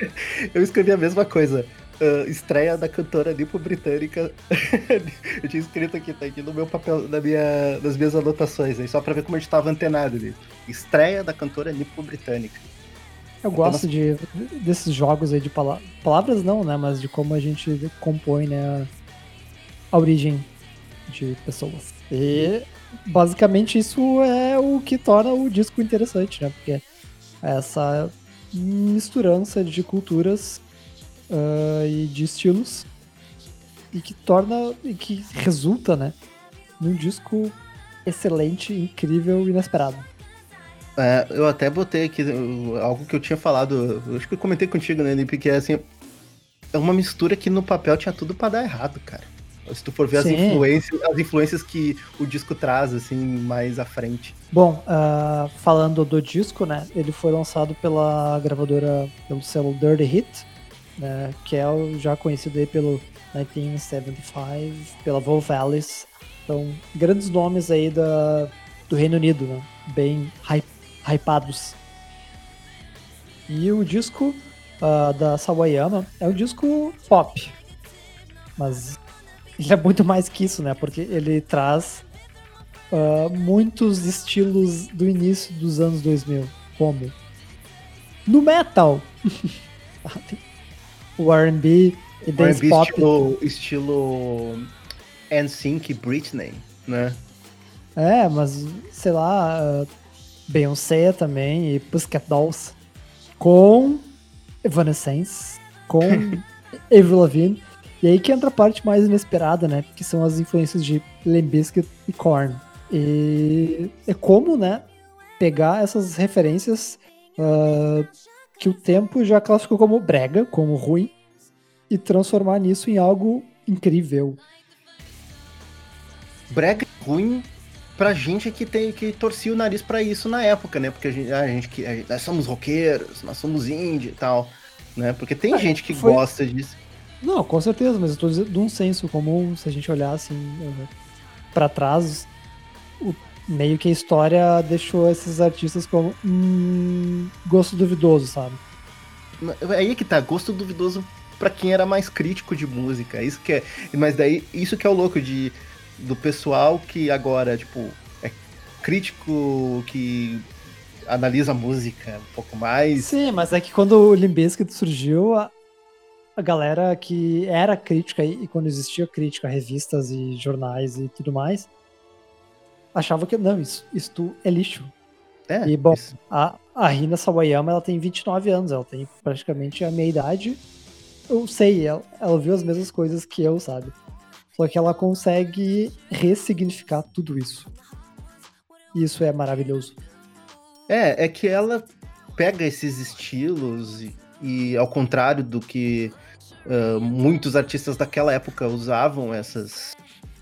A: (laughs)
B: Eu escrevi a mesma coisa. Uh, estreia da cantora nipo-britânica. (laughs) eu tinha escrito aqui, tá aqui no meu papel, na minha, nas minhas anotações, aí, só pra ver como a gente tava antenado ali. Estreia da cantora nipo-britânica.
A: Eu gosto de, desses jogos aí de pala palavras, não, né? Mas de como a gente compõe, né? A, a origem de pessoas. E basicamente isso é o que torna o disco interessante, né? Porque essa misturança de culturas uh, e de estilos e que torna e que resulta, né, num disco excelente, incrível e inesperado.
B: É, eu até botei aqui algo que eu tinha falado, acho que eu comentei contigo, né, Lipe, que é assim, é uma mistura que no papel tinha tudo para dar errado, cara. Se tu for ver as influências, as influências que o disco traz, assim, mais à frente.
A: Bom, uh, falando do disco, né? Ele foi lançado pela gravadora, pelo selo Dirty Hit, né, que é o já conhecido aí pelo 1975, pela Wolf Alice. Então, grandes nomes aí da, do Reino Unido, né? Bem hype, hypados. E o disco uh, da Sawayama é um disco pop. Mas ele é muito mais que isso, né? Porque ele traz uh, muitos estilos do início dos anos 2000, como no metal, (laughs) o R&B e dance pop,
B: estilo, estilo NSYNC Britney, né?
A: É, mas sei lá, uh, Beyoncé também e Pussycat Dolls com Evanescence, com (laughs) Avril Lavigne. E aí que entra a parte mais inesperada, né? Que são as influências de Limp Bizkit e Korn. E é como, né, pegar essas referências uh, que o tempo já classificou como brega, como ruim, e transformar nisso em algo incrível.
B: Brega ruim pra gente que tem que torcia o nariz para isso na época, né? Porque a gente, a gente que nós somos roqueiros, nós somos indie e tal, né? Porque tem
A: É,
B: gente que
A: foi-
B: gosta disso.
A: Não, com certeza, mas eu tô dizendo de um senso comum, se a gente olhar assim uh, para trás, o- meio que a história deixou esses artistas como hum, gosto duvidoso, sabe?
B: Aí que tá, gosto duvidoso pra quem era mais crítico de música. Isso que é, mas daí isso que é o louco de do pessoal que agora, tipo, é crítico que analisa a música um pouco mais.
A: Sim, mas é que quando o Limp Bizkit surgiu, a, a galera que era crítica e, e quando existia crítica revistas e jornais e tudo mais, achava que não, isso, isso é lixo.
B: É,
A: E, bom,
B: isso.
A: A, a Rina Sawayama, ela tem 29 anos, ela tem praticamente a minha idade. Eu sei, ela, ela viu as mesmas coisas que eu, sabe? Só que ela consegue ressignificar tudo isso. E isso é maravilhoso.
B: É, é que ela pega esses estilos e, e ao contrário do que ah, muitos artistas daquela época usavam essas,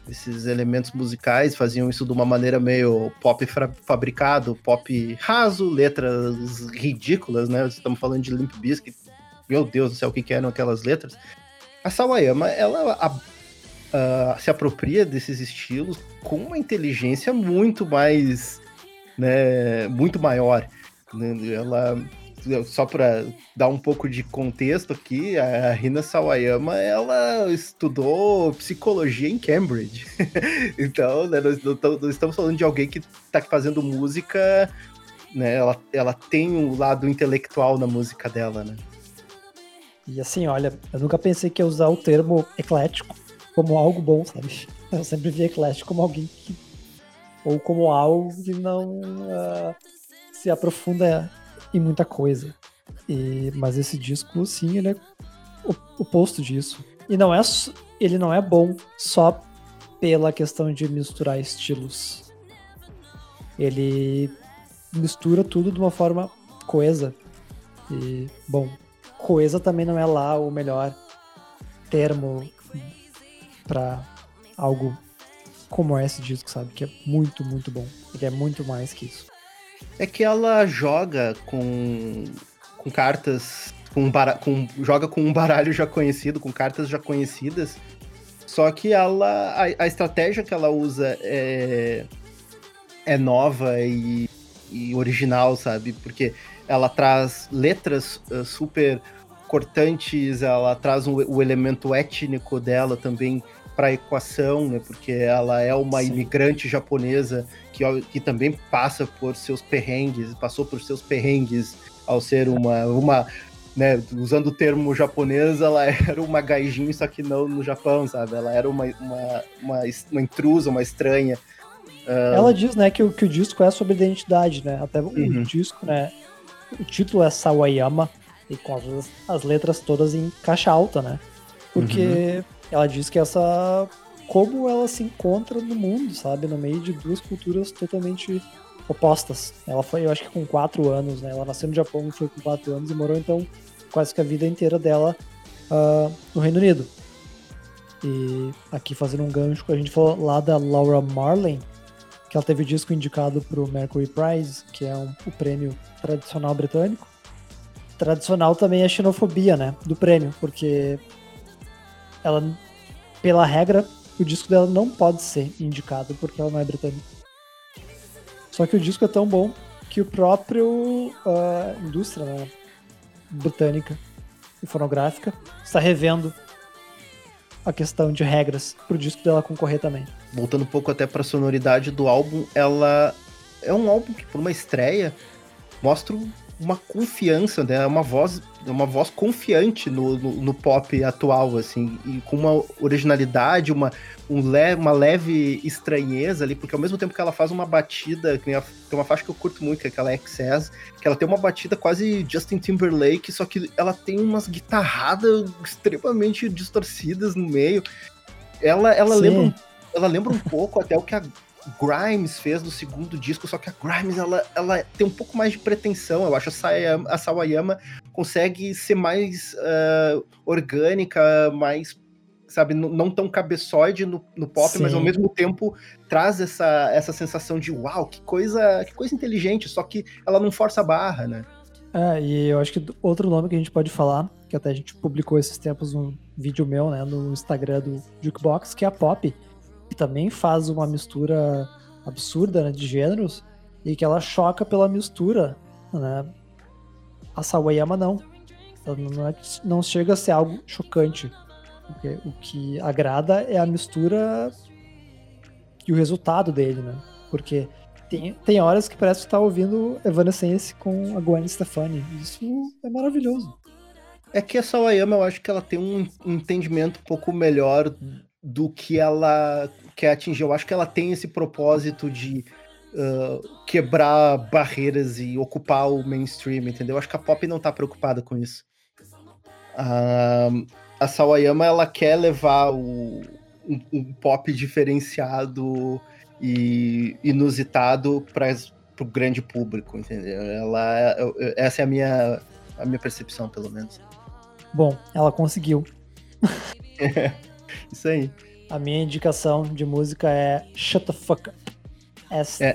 B: esses elementos musicais, faziam isso de uma maneira meio pop fabricado, pop raso, letras ridículas, né? Estamos falando de Limp Bizkit, meu Deus do céu, o que, que eram aquelas letras? A Sawayama, ela a- ah, se apropria desses estilos com uma inteligência muito mais, né, muito maior. né? Ela, só para dar um pouco de contexto aqui, a Rina Sawayama, ela estudou psicologia em Cambridge. (laughs) então, né, nós estamos falando de alguém que está fazendo música, né, ela, ela tem um lado intelectual na música dela, né?
A: E assim, olha, eu nunca pensei que ia usar o termo eclético, como algo bom, sabe? (laughs) Eu sempre vi Eclectic como alguém que. ou como algo que não uh, se aprofunda em muita coisa. E, mas esse disco, sim, ele é o oposto disso. E não é, ele não é bom só pela questão de misturar estilos. Ele mistura tudo de uma forma coesa. E, bom, coesa também não é lá o melhor termo para algo como esse disco, sabe? Que é muito, muito bom. Ele é muito mais que isso.
B: É que ela joga com, com cartas. Com, com joga com um baralho já conhecido, com cartas já conhecidas. Só que ela. A, a estratégia que ela usa é, é nova e, e original, sabe? Porque ela traz letras uh, super cortantes, ela traz um, o elemento étnico dela também para a equação, né? Porque ela é uma Sim. imigrante japonesa que, que também passa por seus perrengues, passou por seus perrengues ao ser uma, uma né, usando o termo japonês, ela (laughs) era uma gaijin, só que não no Japão, sabe? Ela era uma, uma, uma, uma intrusa, uma estranha.
A: Uh... Ela diz, né, que o, que o disco é sobre identidade, né? Até uhum. o disco, né? O título é Sawayama, e com as, as letras todas em caixa alta, né? Porque uhum. Ela diz que essa. Como ela se encontra no mundo, sabe? No meio de duas culturas totalmente opostas. Ela foi, eu acho que com quatro anos, né? Ela nasceu no Japão foi com quatro anos e morou então quase que a vida inteira dela uh, no Reino Unido. E aqui fazendo um gancho, a gente falou lá da Laura Marlin, que ela teve o disco indicado para o Mercury Prize, que é um, o prêmio tradicional britânico tradicional também é a xenofobia, né? Do prêmio, porque ela, pela regra, o disco dela não pode ser indicado porque ela não é britânica. Só que o disco é tão bom que o próprio uh, indústria né, britânica e fonográfica está revendo a questão de regras para o disco dela concorrer também.
B: Voltando um pouco até para a sonoridade do álbum, ela é um álbum que por uma estreia mostra uma confiança, né? Uma voz, uma voz confiante no, no, no, pop atual, assim, e com uma originalidade, uma, um le, uma leve estranheza ali, porque ao mesmo tempo que ela faz uma batida, tem uma faixa que eu curto muito, que é aquela Excess, que ela tem uma batida quase Justin Timberlake, só que ela tem umas guitarradas extremamente distorcidas no meio. Ela, ela lembra ela lembra um pouco até o que a Grimes fez no segundo disco, só que a Grimes ela, ela tem um pouco mais de pretensão. Eu acho a, Sayama, a Sawayama consegue ser mais uh, orgânica, mais, sabe, não tão cabeçoide no, no pop, Sim. mas ao mesmo tempo traz essa, essa sensação de uau, que coisa, que coisa inteligente, só que ela não força a barra, né?
A: É, e eu acho que outro nome que a gente pode falar, que até a gente publicou esses tempos um vídeo meu, né, no Instagram do Jukebox, que é a Pop também faz uma mistura absurda né, de gêneros e que ela choca pela mistura, né? A Sawayama não. Não, é, não chega a ser algo chocante. Porque o que agrada é a mistura e o resultado dele, né? Porque tem, tem horas que parece que tá ouvindo Evanescence com a Gwen Stefani. Isso é maravilhoso.
B: É que a Sawayama, eu acho que ela tem um entendimento um pouco melhor do que ela quer atingir. Eu acho que ela tem esse propósito de uh, quebrar barreiras e ocupar o mainstream, entendeu? Eu acho que a pop não tá preocupada com isso. Uh, a Sawayama, ela quer levar o, um, um pop diferenciado e inusitado para o grande público, entendeu? Ela, essa é a minha, a minha percepção, pelo menos.
A: Bom, ela conseguiu. (laughs)
B: isso aí.
A: A minha indicação de música é Shut the Fuck Up.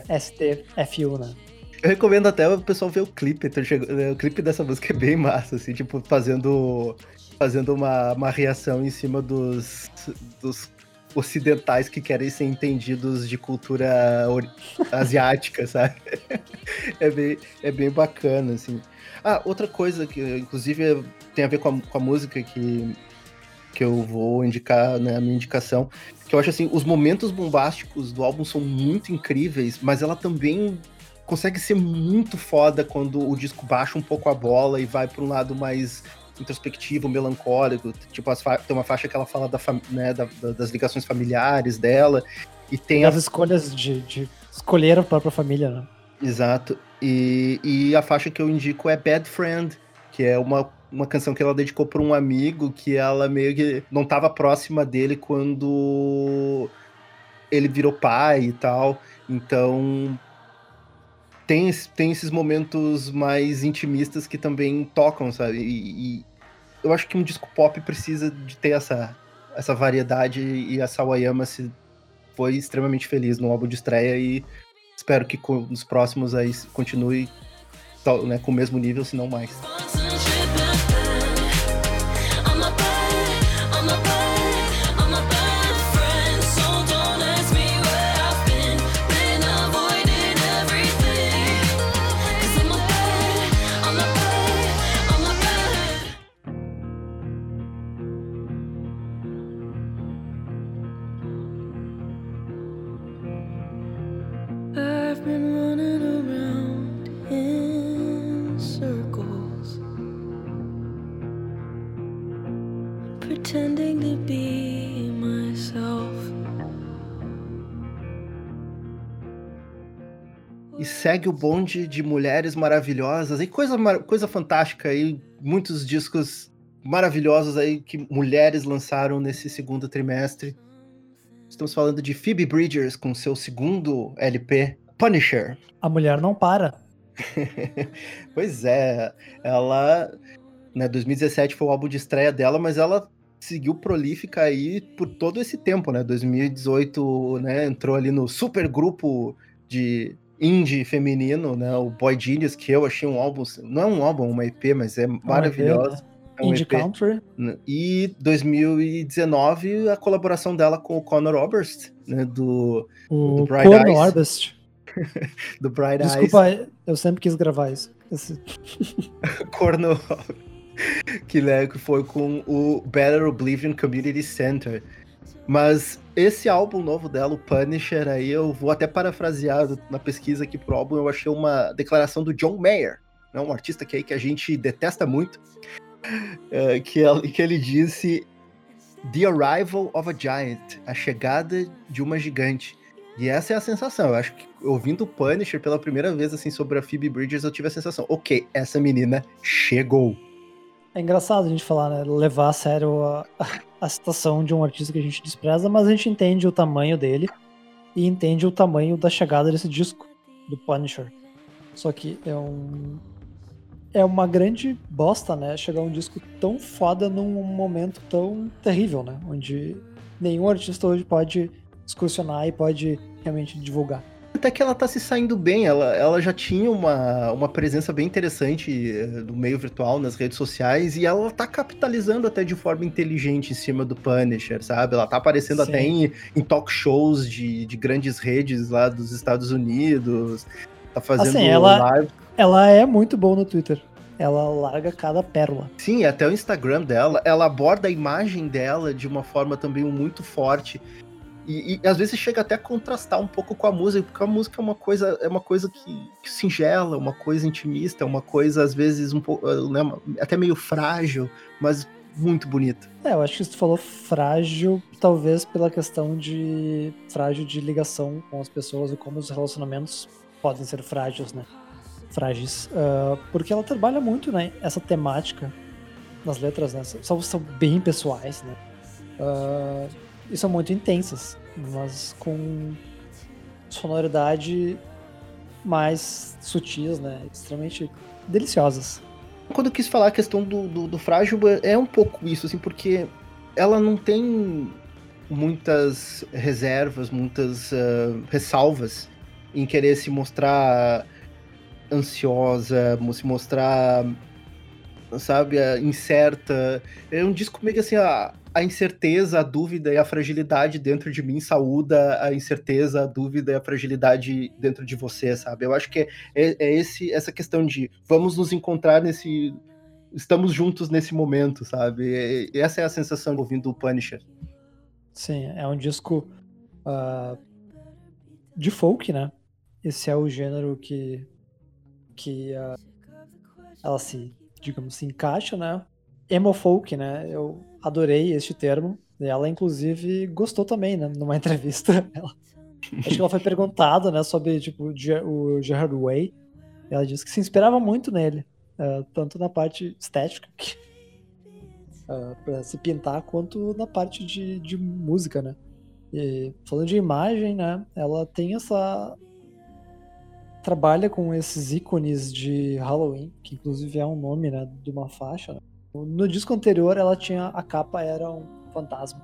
A: S-T-F-U, né?
B: Eu recomendo até o pessoal ver o clipe. Então, o clipe dessa música é bem massa, assim, tipo, fazendo, fazendo uma, uma reação em cima dos, dos ocidentais que querem ser entendidos de cultura asiática, (laughs) sabe? É bem, é bem bacana, assim. Ah, outra coisa que, inclusive, tem a ver com a, com a música que que eu vou indicar na né, minha indicação, que eu acho assim, os momentos bombásticos do álbum são muito incríveis, mas ela também consegue ser muito foda quando o disco baixa um pouco a bola e vai para um lado mais introspectivo, melancólico. Tipo, tem uma faixa que ela fala da né, da- da- das ligações familiares dela. E tem a
A: as escolhas de, de escolher a própria família, né?
B: Exato. E, e a faixa que eu indico é Bad Friend, que é uma, uma canção que ela dedicou para um amigo que ela meio que não estava próxima dele quando ele virou pai e tal. Então tem, tem esses momentos mais intimistas que também tocam, sabe? E, e eu acho que um disco pop precisa de ter essa, essa variedade e a Sawayama se foi extremamente feliz no álbum de estreia e espero que nos próximos aí continue né, com o mesmo nível, se não mais. Segue o bonde de mulheres maravilhosas e coisa, coisa fantástica aí, muitos discos maravilhosos aí que mulheres lançaram nesse segundo trimestre. Estamos falando de Phoebe Bridgers com seu segundo LP, Punisher.
A: A mulher não para. (laughs)
B: Pois é, ela, né, 2017 foi o álbum de estreia dela, mas ela seguiu prolífica aí por todo esse tempo, né? 2018, né, entrou ali no super grupo de indie feminino, né, o Boy Genius, que eu achei um álbum, não é um álbum, é uma EP, mas é maravilhoso. É um
A: Indie
B: EP.
A: Country.
B: né? E 2019 a colaboração dela com o Conor Oberst, né, do
A: O
B: Do Bright
A: Corno
B: Eyes.
A: Orbest. (laughs)
B: do Bright Eyes.
A: Desculpa, eu sempre quis gravar isso. Esse- (laughs)
B: Corno que, né, que foi com o Better Oblivion Community Center. Mas esse álbum novo dela, o Punisher, aí eu vou até parafrasear na pesquisa aqui pro álbum, eu achei uma declaração do John Mayer, né, um artista que, aí que a gente detesta muito, é, (laughs) que, ele- que ele disse The Arrival of a Giant, a chegada de uma gigante. E essa é a sensação. Eu acho que ouvindo o Punisher pela primeira vez assim sobre a Phoebe Bridgers, eu tive a sensação, ok, essa menina chegou.
A: É engraçado a gente falar, né? Levar a sério a, (laughs) a citação de um artista que a gente despreza, mas a gente entende o tamanho dele e entende o tamanho da chegada desse disco, do Punisher. Só que é um. É uma grande bosta, né? Chegar um disco tão foda num momento tão terrível, né? Onde nenhum artista hoje pode excursionar e pode realmente divulgar.
B: Até que ela tá se saindo bem, ela, ela já tinha uma, uma presença bem interessante eh, no meio virtual, nas redes sociais, e ela tá capitalizando até de forma inteligente em cima do Punisher, sabe? Ela tá aparecendo
A: Sim.
B: até em, em talk shows de, de grandes redes lá dos Estados Unidos, tá fazendo
A: Assim, ela-
B: live.
A: Ela é muito boa no Twitter. Ela larga cada pérola.
B: Sim, até o Instagram dela, ela aborda a imagem dela de uma forma também muito forte. E, e às vezes chega até a contrastar um pouco com a música, porque a música é uma coisa, é uma coisa que, que singela, uma coisa intimista, uma coisa às vezes um pouco, né, até meio frágil, mas muito bonita.
A: É, eu acho que tu falou frágil, talvez pela questão de frágil de ligação com as pessoas e como os relacionamentos podem ser frágeis, né? Frágeis. Ah, porque ela trabalha muito, né? Essa temática nas letras, né? São, são bem pessoais, né? Ah, e são muito intensas, mas com sonoridade mais sutis, né? Extremamente deliciosas.
B: Quando eu quis falar a questão do, do, do frágil, é um pouco isso, assim, porque ela não tem muitas reservas, muitas ah, ressalvas em querer se mostrar ansiosa, se mostrar, sabe, ah, incerta. É um disco meio que assim, a, a incerteza, a dúvida e a fragilidade dentro de mim saúda a incerteza, a dúvida e a fragilidade dentro de você, sabe? Eu acho que é, é, é esse, essa questão de vamos nos encontrar nesse. Estamos juntos nesse momento, sabe? E essa é a sensação ouvindo o Punisher.
A: Sim, é um disco ah, de folk, né? Esse é o gênero que, que ah, ela se, digamos, se encaixa, né? Emo folk, né? Eu adorei este termo. Ela, inclusive, gostou também, né? Numa (laughs) entrevista. Ela- acho que ela foi perguntada, né? Sobre, tipo, o Ge- o Gerard Way. Ela disse que se inspirava muito nele. eh, tanto na parte estética, que, eh, pra se pintar, quanto na parte de, de música, né? E falando de imagem, né? Ela tem essa... Trabalha com esses ícones de Halloween, que inclusive é um nome, né? De uma faixa, né? No disco anterior, ela tinha a capa era um fantasma.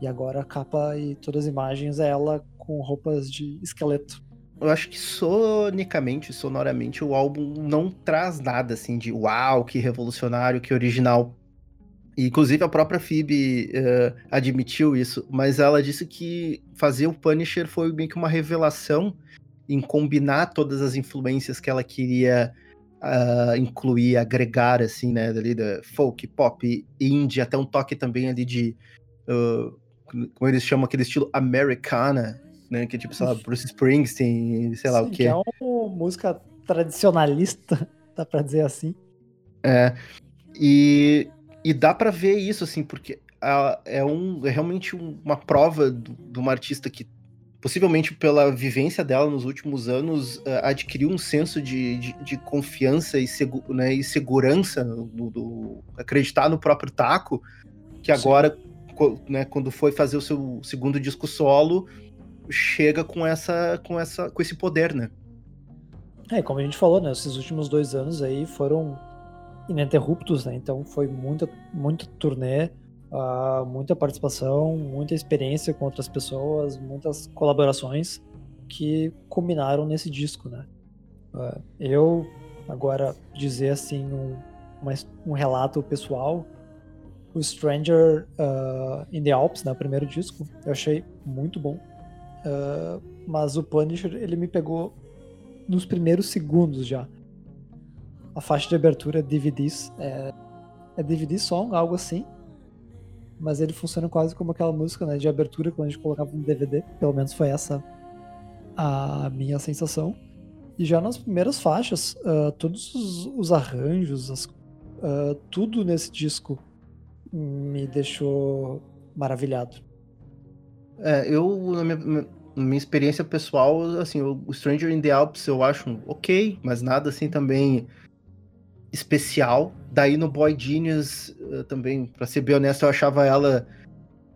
A: E agora a capa e todas as imagens é ela com roupas de esqueleto.
B: Eu acho que sonicamente, sonoramente, o álbum não traz nada assim de uau, que revolucionário, que original. E, inclusive a própria Phoebe eh, admitiu isso, mas ela disse que fazer o Punisher foi meio que uma revelação em combinar todas as influências que ela queria ah, incluir, agregar, assim, né, ali da folk, pop, indie, até um toque também ali de, ah, como eles chamam aquele estilo americana, né, que é tipo, sei lá, Bruce Springsteen, sei lá
A: Sim,
B: o
A: que
B: quê.
A: é uma música tradicionalista, (laughs) dá pra dizer assim.
B: É, e, e dá pra ver isso, assim, porque a- é, um, é realmente um- uma prova de uma artista que, possivelmente pela vivência dela nos últimos anos, eh, adquiriu um senso de, de, de confiança e, segu, né, e segurança, no, do, acreditar no próprio taco, que agora, né, quando foi fazer o seu segundo disco solo, chega com essa, com essa, com esse poder, né?
A: É, como a gente falou, né? Esses últimos dois anos aí foram ininterruptos, né? Então foi muita, muita turnê, ah, muita participação, muita experiência com outras pessoas, muitas colaborações que combinaram nesse disco, né? Ah, eu, agora, dizer assim, um, uma um relato pessoal, o Stranger ah, in the Alps, né? O primeiro disco, eu achei muito bom. Ah, mas o Punisher, ele me pegou nos primeiros segundos já. A faixa de abertura é DVDs. É, é DVD song, algo assim. Mas ele funciona quase como aquela música né, de abertura quando a gente colocava um DVD. Pelo menos foi essa a minha sensação. E já nas primeiras faixas, ah, todos os, os arranjos, as- ah, tudo nesse disco me deixou maravilhado.
B: É, eu, na minha, minha experiência pessoal, assim, o Stranger in the Alps eu acho ok, mas nada assim também especial. Daí no Boy Genius, eh, também, pra ser bem honesto, eu achava ela.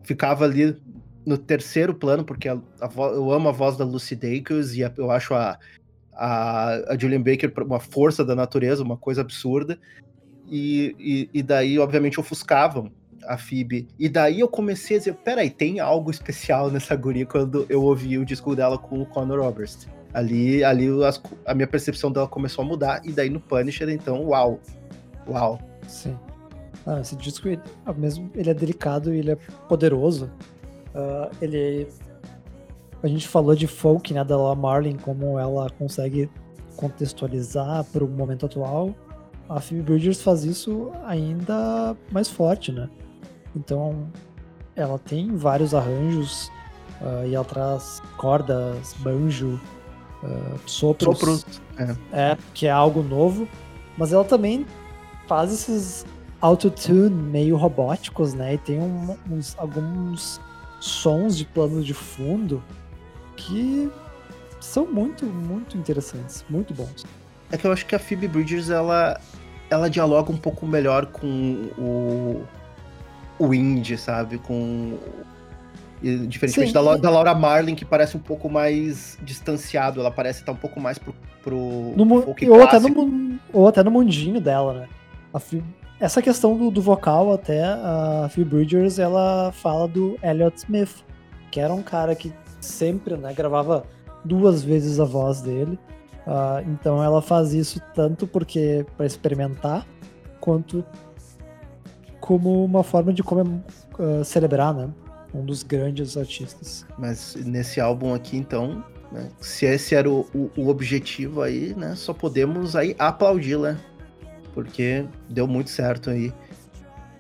B: Ficava ali no terceiro plano, porque a, a vo- eu amo a voz da Lucy Dacus e a- eu acho a, a, a Julian Baker uma força da natureza, uma coisa absurda. E, e, e daí, obviamente, ofuscavam a Phoebe. E daí eu comecei a dizer, peraí, tem algo especial nessa guria quando eu ouvi o disco dela com o Conor Oberst. Ali, ali as- a minha percepção dela começou a mudar, e daí no Punisher, então, uau. Uau.
A: Sim. Ah, esse disco, ele, ao mesmo, ele é delicado e ele é poderoso. Ah, ele. A gente falou de folk, né, da Laura Marlin, como ela consegue contextualizar para o momento atual. A Phoebe Bridgers faz isso ainda mais forte, né? Então, ela tem vários arranjos ah, e ela traz cordas, banjo, ah, sopros.
B: Sopros.
A: É, que é algo novo, mas ela também faz esses autotune meio robóticos, né? E tem um- uns, alguns sons de plano de fundo que são muito, muito interessantes, muito bons.
B: É que eu acho que a Phoebe Bridgers, ela, ela dialoga um pouco melhor com o, o indie, sabe? Com... Diferentemente da, da Laura Marlin, que parece um pouco mais distanciado. Ela parece estar um pouco mais pro, pro
A: No
B: folk
A: ou, até no, ou até no mundinho dela, né? Essa questão do, do vocal, até a Phoebe Bridgers, ela fala do Elliott Smith, que era um cara que sempre né, gravava duas vezes a voz dele. Ah, então ela faz isso tanto porque para experimentar, quanto como uma forma de comem- ah, celebrar, né? Um dos grandes artistas.
B: Mas nesse álbum aqui, então, né, se esse era o, o- o objetivo aí, né? Só podemos aí aplaudi-la. Porque deu muito certo aí.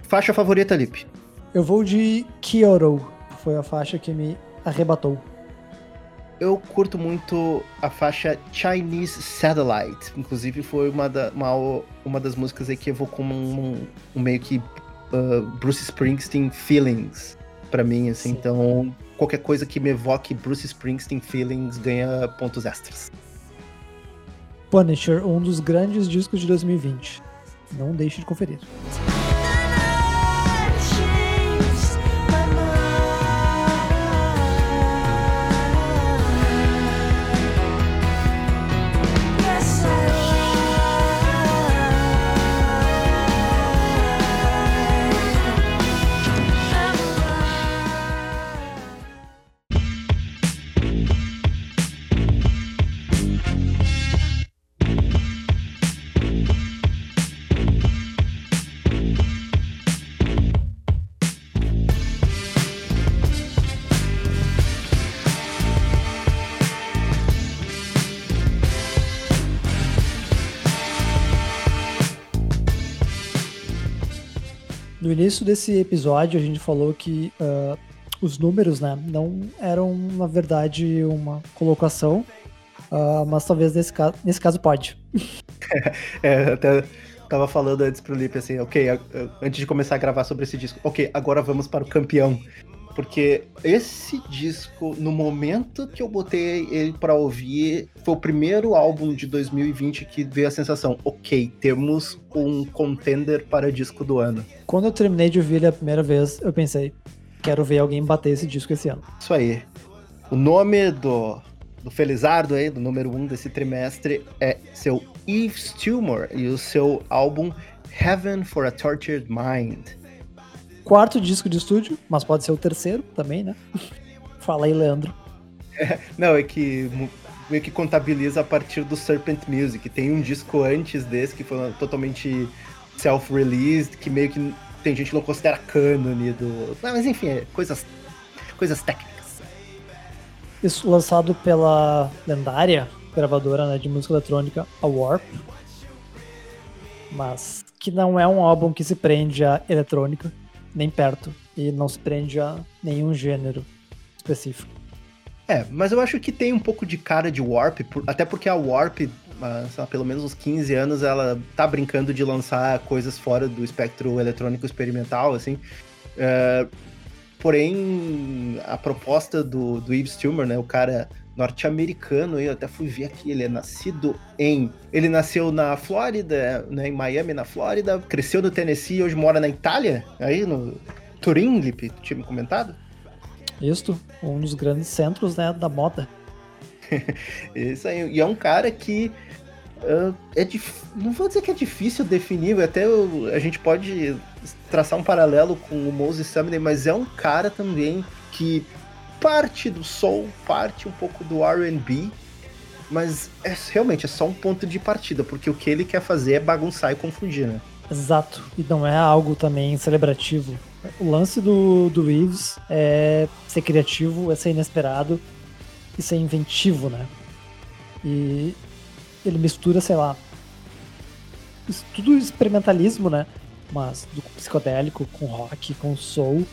B: Faixa favorita, Lipe?
A: Eu vou de Kyoro, foi a faixa que me arrebatou.
B: eu curto muito a faixa Chinese Satellite. Inclusive foi uma, da- uma, uma das músicas aí que evocou um, um- um meio que uh, Bruce Springsteen feelings pra mim, assim.
A: Sim.
B: Então, qualquer coisa que me evoque Bruce Springsteen feelings ganha pontos extras.
A: Punisher, um dos grandes discos de 2020. Não deixe de conferir. Início desse episódio, a gente falou que ah, os números né, não eram, na verdade, uma colocação, ah, mas talvez nesse caso, nesse caso pode. (laughs)
B: É, até tava falando antes pro Lipe assim, ok, antes de começar a gravar sobre esse disco, ok, agora vamos para o campeão. Porque esse disco, no momento que eu botei ele pra ouvir, foi o primeiro álbum de 2020 que veio a sensação, ok, temos um contender para disco do ano.
A: Quando eu terminei de ouvir ele a primeira vez, eu pensei, quero ver alguém bater esse disco esse ano.
B: Isso aí. O nome do, do Felizardo aí, do número 1 um desse trimestre, é seu Yves Tumor e o seu álbum Heaven for a Tortured Mind.
A: Quarto disco de estúdio, mas pode ser o terceiro também, né? (laughs) Fala aí, Leandro.
B: Não, é que meio que contabiliza a partir do Serpent Music. Tem um disco antes desse que foi totalmente self-released, que meio que tem gente que não considera cânone do. Não, mas enfim, é coisas, coisas técnicas.
A: Isso lançado pela lendária gravadora né, de música eletrônica, a Warp. Mas que não é um álbum que se prende a eletrônica, nem perto. E não se prende a nenhum gênero específico.
B: É, mas eu acho que tem um pouco de cara de Warp, por- até porque a Warp, ah, sei lá, pelo menos uns 15 anos, ela tá brincando de lançar coisas fora do espectro eletrônico experimental, assim. É, porém, a proposta do, do Yves Tumor, né, o cara norte-americano, eu até fui ver aqui, ele é nascido em... Ele nasceu na Flórida, né, em Miami, na Flórida, cresceu no Tennessee e hoje mora na Itália, aí no Turim, Lipe, tu tinha me comentado?
A: Isto, um dos grandes centros né, da moda. (laughs)
B: Isso aí. E é um cara que ah, é dif... não vou dizer que é difícil definir, até o- a gente pode traçar um paralelo com o Moses Sumner, mas é um cara também que parte do soul, parte um pouco do R&B, mas é realmente é só um ponto de partida, porque o que ele quer fazer é bagunçar e confundir, né?
A: Exato. E não é algo também celebrativo. O lance do, do Reeves é ser criativo, é ser inesperado e ser inventivo, né? E ele mistura, sei lá, tudo experimentalismo, né? Mas do psicodélico com rock, com soul,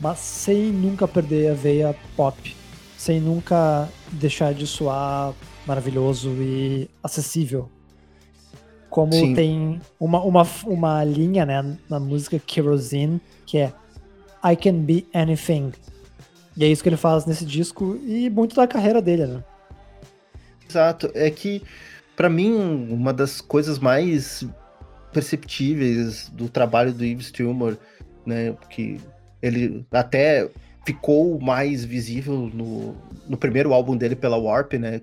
A: mas sem nunca perder a veia pop, sem nunca deixar de soar maravilhoso e acessível. Como
B: Sim.
A: tem uma, uma, uma linha né, na música Kerosene, que é I can be anything. E é isso que ele faz nesse disco e muito da carreira dele, né?
B: Exato. É que, pra mim, uma das coisas mais perceptíveis do trabalho do Yves Tumor, né, que ele até ficou mais visível no, no primeiro álbum dele pela Warp, né,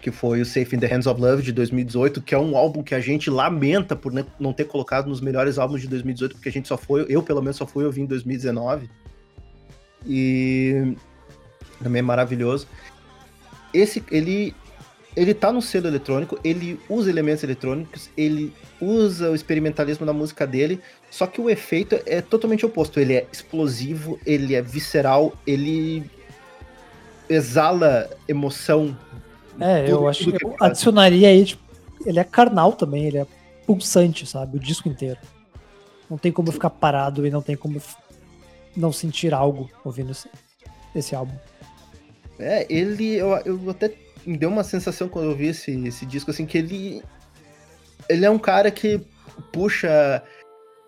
B: que foi o Safe in the Hands of Love de 2018, que é um álbum que a gente lamenta por não ter colocado nos melhores álbuns de 2018, porque a gente só foi, eu pelo menos só fui ouvir em 2019. E também é maravilhoso. Esse ele ele tá no selo eletrônico, ele usa elementos eletrônicos, ele usa o experimentalismo na música dele, só que o efeito é totalmente oposto. Ele é explosivo, ele é visceral, ele exala emoção.
A: É,
B: Tudo-
A: eu acho que
B: que
A: eu
B: faz.
A: adicionaria aí, tipo, ele é carnal também, ele é pulsante, sabe? O disco inteiro. Não tem como ficar parado e não tem como não sentir algo ouvindo esse, esse álbum.
B: É, ele, eu, eu até me deu uma sensação quando eu vi esse, esse disco, assim, que ele. Ele é um cara que puxa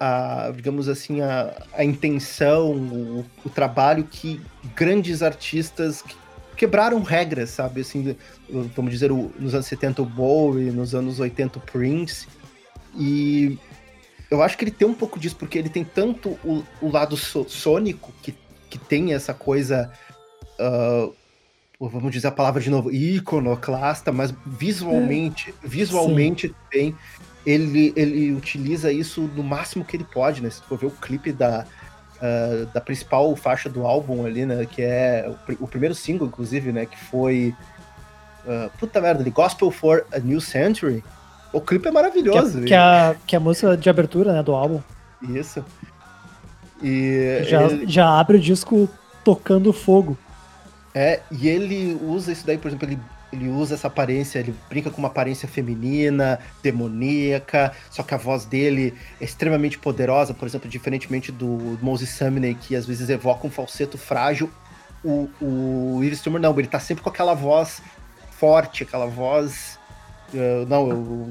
B: a, digamos assim, a, a intenção, o, o trabalho que grandes artistas que- quebraram regras, sabe? Assim, vamos dizer, o- nos anos 70 o Bowie, nos anos 80 o Prince. E eu acho que ele tem um pouco disso, porque ele tem tanto o, o lado so- sônico, que, que tem essa coisa. ah, vamos dizer a palavra de novo, iconoclasta, mas visualmente, visualmente tem. Ele, ele utiliza isso no máximo que ele pode, né? Se for ver o clipe da, ah, da principal faixa do álbum ali, né? Que é o, pri- o primeiro single, inclusive, né? Que foi. ah, puta merda, ali, Gospel for a New Century. O clipe é
A: Que
B: maravilhoso.
A: que é a, que a música de abertura, né, do álbum.
B: Isso. E
A: Já,
B: ele-
A: já abre o disco tocando fogo.
B: É, e ele usa isso daí, por exemplo, ele, ele usa essa aparência, ele brinca com uma aparência feminina, demoníaca, só que a voz dele é extremamente poderosa, por exemplo, diferentemente do Moses Sumney, que às vezes evoca um falseto frágil, o, o Ives Turner não, ele tá sempre com aquela voz forte, aquela voz. eh, não, eu.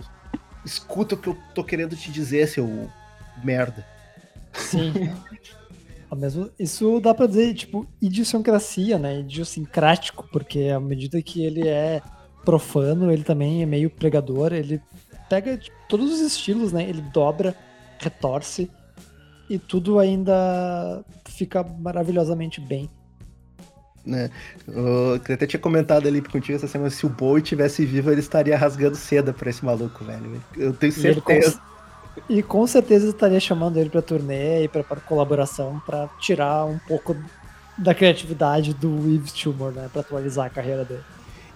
B: Escuta o que eu tô querendo te dizer, seu merda.
A: Sim. (laughs) Mesmo, isso dá pra dizer, tipo, idiosincrasia, né? Idiosincrático, porque à medida que ele é profano, ele também é meio pregador, ele pega tipo, todos os estilos, né? Ele dobra, retorce e tudo ainda fica maravilhosamente bem.
B: né? Eu até tinha comentado ali contigo essa semana, se o Bowie tivesse vivo, ele estaria rasgando seda pra esse maluco, velho. Eu tenho certeza.
A: E com certeza estaria chamando ele pra turnê e pra colaboração pra tirar um pouco da criatividade do Yves Tumor, né? Pra atualizar a carreira dele.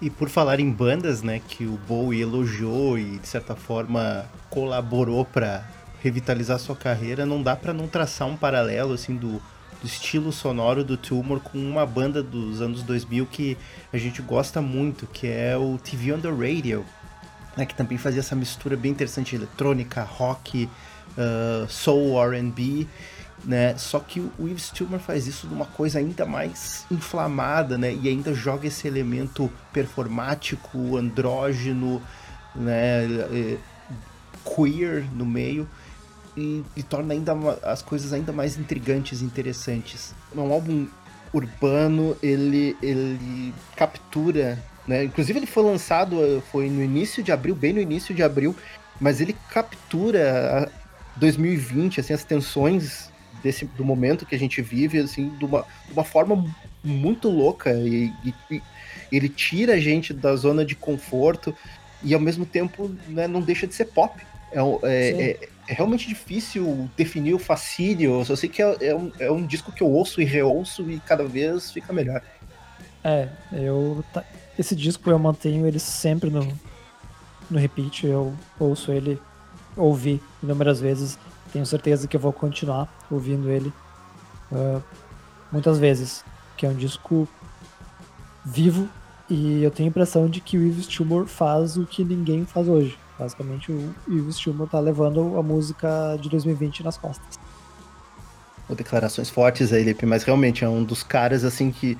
B: E por falar em bandas, né, que o Bowie elogiou e de certa forma colaborou pra revitalizar sua carreira, não dá pra não traçar um paralelo assim do, do estilo sonoro do Tumor com uma banda dos anos 2000 que a gente gosta muito, que é o TV on the Radio, né, que também fazia essa mistura bem interessante eletrônica, rock, ah, soul, R&B, né? Só que o Yves Tumor faz isso de uma coisa ainda mais inflamada, né? E ainda joga esse elemento performático, andrógeno, né? Queer no meio e, e torna ainda as coisas ainda mais intrigantes e interessantes. É um álbum urbano, ele, ele captura, né? Inclusive ele foi lançado, eh, foi no início de abril, bem no início de abril, mas ele captura a 2020, assim, as tensões desse, do momento que a gente vive, assim, de uma, de uma forma muito louca e, e- ele tira a gente da zona de conforto e ao mesmo tempo né, não deixa de ser pop. É, é- é- é realmente difícil definir o fascínio, eu só sei que é, é um, é um disco que eu ouço e reouço e cada vez fica melhor.
A: É, eu. Esse disco eu mantenho ele sempre no, no repeat. Eu ouço ele, ouvi inúmeras vezes. Tenho certeza que eu vou continuar ouvindo ele ah, muitas vezes. Que é um disco vivo e eu tenho a impressão de que o Yves Tumor faz o que ninguém faz hoje. Basicamente, o Yves Tumor tá levando a música de 2020 nas costas.
B: Ou declarações fortes aí, Lipe, mas realmente é um dos caras assim que,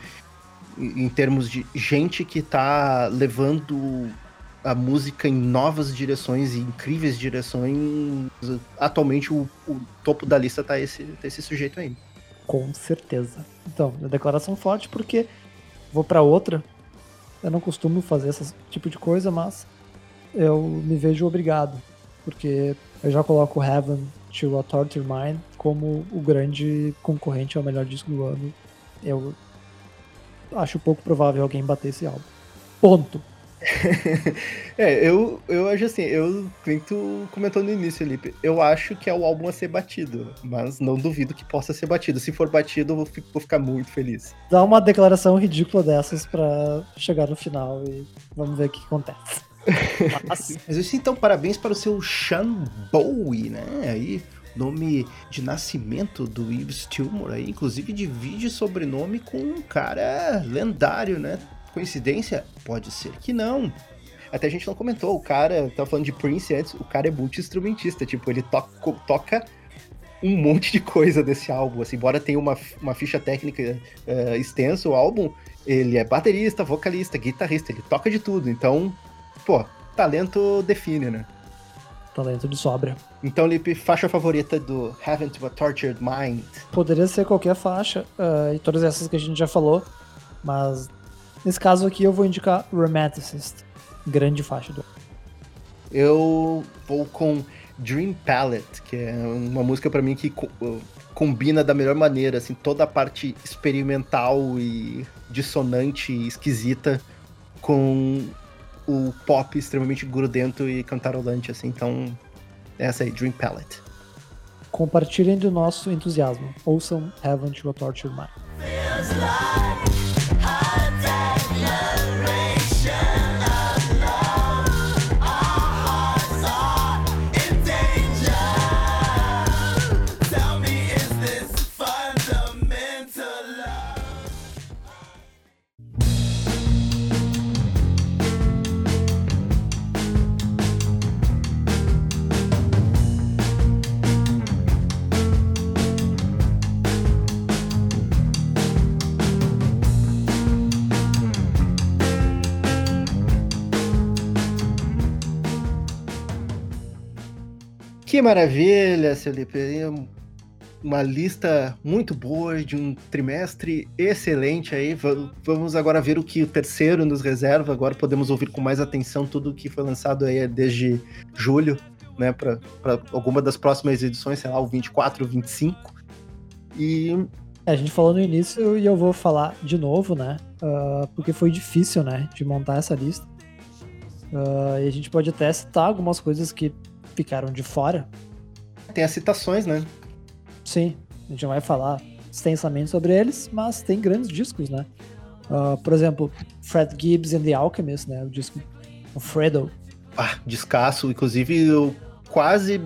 B: em termos de gente que tá levando a música em novas direções e incríveis direções, atualmente o, o topo da lista tá esse, tá esse sujeito aí.
A: Com certeza. Então, a declaração forte porque vou pra outra. Eu não costumo fazer esse tipo de coisa, mas eu me vejo obrigado. Porque eu já coloco Heaven to a Torture Mine como o grande concorrente ao melhor disco do ano. Eu acho pouco provável alguém bater esse álbum. Ponto. (laughs)
B: É, eu, eu acho assim, eu, tu comentou no início, Lipe, eu acho que é o álbum a ser batido, mas não duvido que possa ser batido. Se for batido, eu vou, vou ficar muito feliz.
A: Dá uma declaração ridícula dessas pra chegar no final e vamos ver o que acontece. (laughs) Mas,
B: Mas isso então, parabéns para o seu Sean Bowie, né? Aí, nome de nascimento do Yves Tumor aí, inclusive divide sobrenome com um cara lendário, né? Coincidência? Pode ser que não. Até a gente não comentou, o cara, tava falando de Prince antes, o cara é multi-instrumentista, tipo, ele to toca um monte de coisa desse álbum. Assim, embora tenha uma, uma ficha técnica eh, extensa, o álbum, ele é baterista, vocalista, guitarrista, ele toca de tudo. Então, pô, talento define, né?
A: Talento de sobra.
B: Então, Lipe, faixa favorita do Haven't to a Tortured Mind.
A: Poderia ser qualquer faixa, ah, e todas essas que a gente já falou, mas nesse caso aqui eu vou indicar Romanticist, grande faixa do
B: Eu vou com Dream Palette, que é uma música pra mim que co- combina da melhor maneira, assim, toda a parte experimental e dissonante e esquisita com o pop extremamente grudento e cantarolante, assim. Então, essa aí, Dream Palette.
A: Compartilhem do nosso entusiasmo. Ouçam Heaven to a Tortured Mind.
B: Que maravilha, seu Lipe. Uma lista muito boa de um trimestre excelente aí. Va- Vamos agora ver o que o terceiro nos reserva. Agora podemos ouvir com mais atenção tudo que foi lançado aí desde julho, né? Para alguma das próximas edições, sei lá, o 24, o 25. E
A: É, a gente falou no início e eu vou falar de novo, né? Ah, porque foi difícil, né? De montar essa lista. Ah, e a gente pode até citar algumas coisas que ficaram de fora.
B: tem as citações, né?
A: Sim, a gente não vai falar extensamente sobre eles, mas tem grandes discos, né? Ah, por exemplo, Fred Gibbs and the Alchemist, né? O disco o Fredo.
B: Ah, descasso. Inclusive, eu quase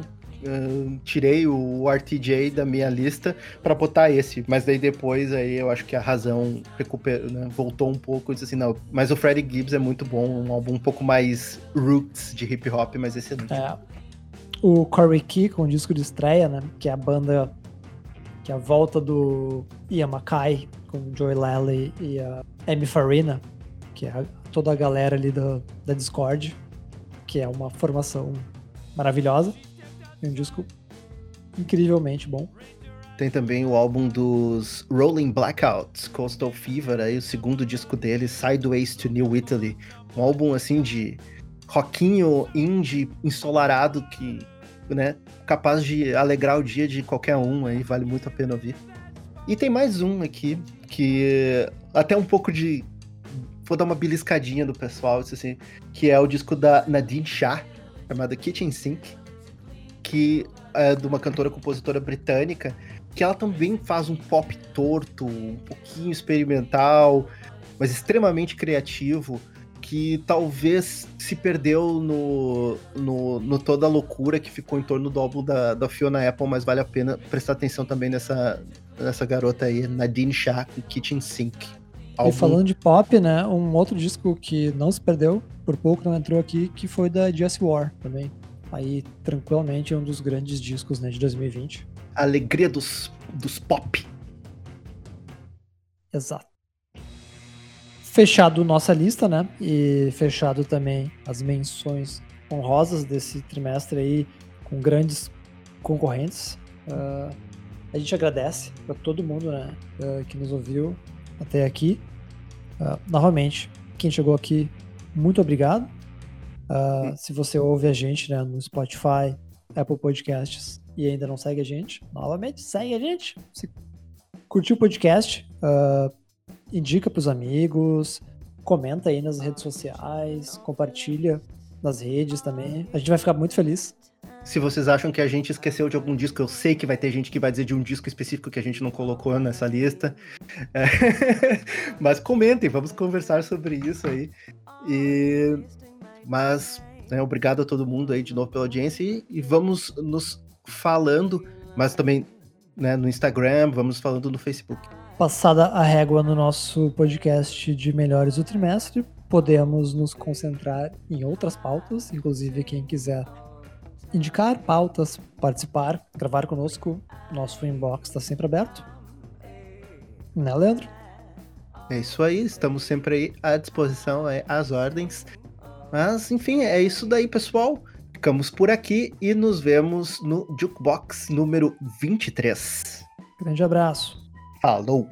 B: ah, tirei o RTJ da minha lista para botar esse. Mas daí depois aí eu acho que a razão recuperou, né, voltou um pouco e disse assim, não. Mas o Freddie Gibbs é muito bom, um álbum um pouco mais roots de hip hop, mas excelente.
A: É, o Corey Key com o disco de estreia, né? Que é a banda que é a volta do Ian Mackay com o Joey Lally e a Amy Farina, que é a- toda a galera ali da, da Discord, que é uma formação maravilhosa. É um disco incrivelmente bom.
B: Tem também o álbum dos Rolling Blackouts, Coastal Fever, aí o segundo disco deles, Sideways to New Italy. Um álbum assim de rockinho indie ensolarado que, né, capaz de alegrar o dia de qualquer um, aí vale muito a pena ouvir. E tem mais um aqui que até um pouco de vou dar uma beliscadinha do pessoal, assim, que é o disco da Nadine Shah, chamado Kitchen Sink, que é de uma cantora compositora britânica que ela também faz um pop torto, um pouquinho experimental, mas extremamente criativo, que talvez se perdeu no, no, no toda a loucura que ficou em torno do álbum da, da Fiona Apple, mas vale a pena prestar atenção também nessa, nessa garota aí, Nadine Shah, com Kitchen Sink.
A: E
B: Álbum-
A: falando de pop, né? Um outro disco que não se perdeu, por pouco não entrou aqui, que foi da Jesse War também. Aí, tranquilamente, é um dos grandes discos né, de 2020.
B: Alegria dos, dos pop.
A: Exato. Fechado nossa lista, né? E fechado também as menções honrosas desse trimestre aí, com grandes concorrentes. Ah, a gente agradece para todo mundo, né? ah, que nos ouviu até aqui. Ah, novamente, quem chegou aqui, muito obrigado. Se você ouve a gente né, no Spotify, Apple Podcasts e ainda não segue a gente, novamente segue a gente. Se curtiu o podcast, indica pros amigos, comenta aí nas redes sociais, compartilha nas redes também. A gente vai ficar muito feliz.
B: Se vocês acham que a gente esqueceu de algum disco, eu sei que vai ter gente que vai dizer de um disco específico que a gente não colocou nessa lista. É, (laughs) Mas comentem, vamos conversar sobre isso aí. E... Mas, né, obrigado a todo mundo aí de novo pela audiência e, e vamos nos falando, mas também né, no Instagram, vamos falando no Facebook.
A: Passada a régua no nosso podcast de melhores do trimestre, podemos nos concentrar em outras pautas, inclusive quem quiser indicar pautas, participar, gravar conosco, nosso inbox está sempre aberto. Né, Leandro?
B: É isso aí, estamos sempre aí à disposição, é, às ordens. Mas, enfim, é isso daí, pessoal. Ficamos por aqui e nos vemos no Jukebox número 23.
A: Grande abraço.
B: Falou!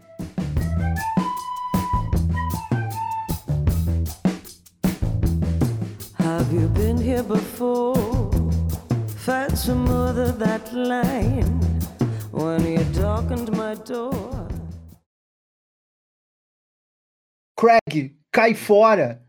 C: Have you been here before? Felt some other that line when you darkened my door.
B: Craig, cai fora!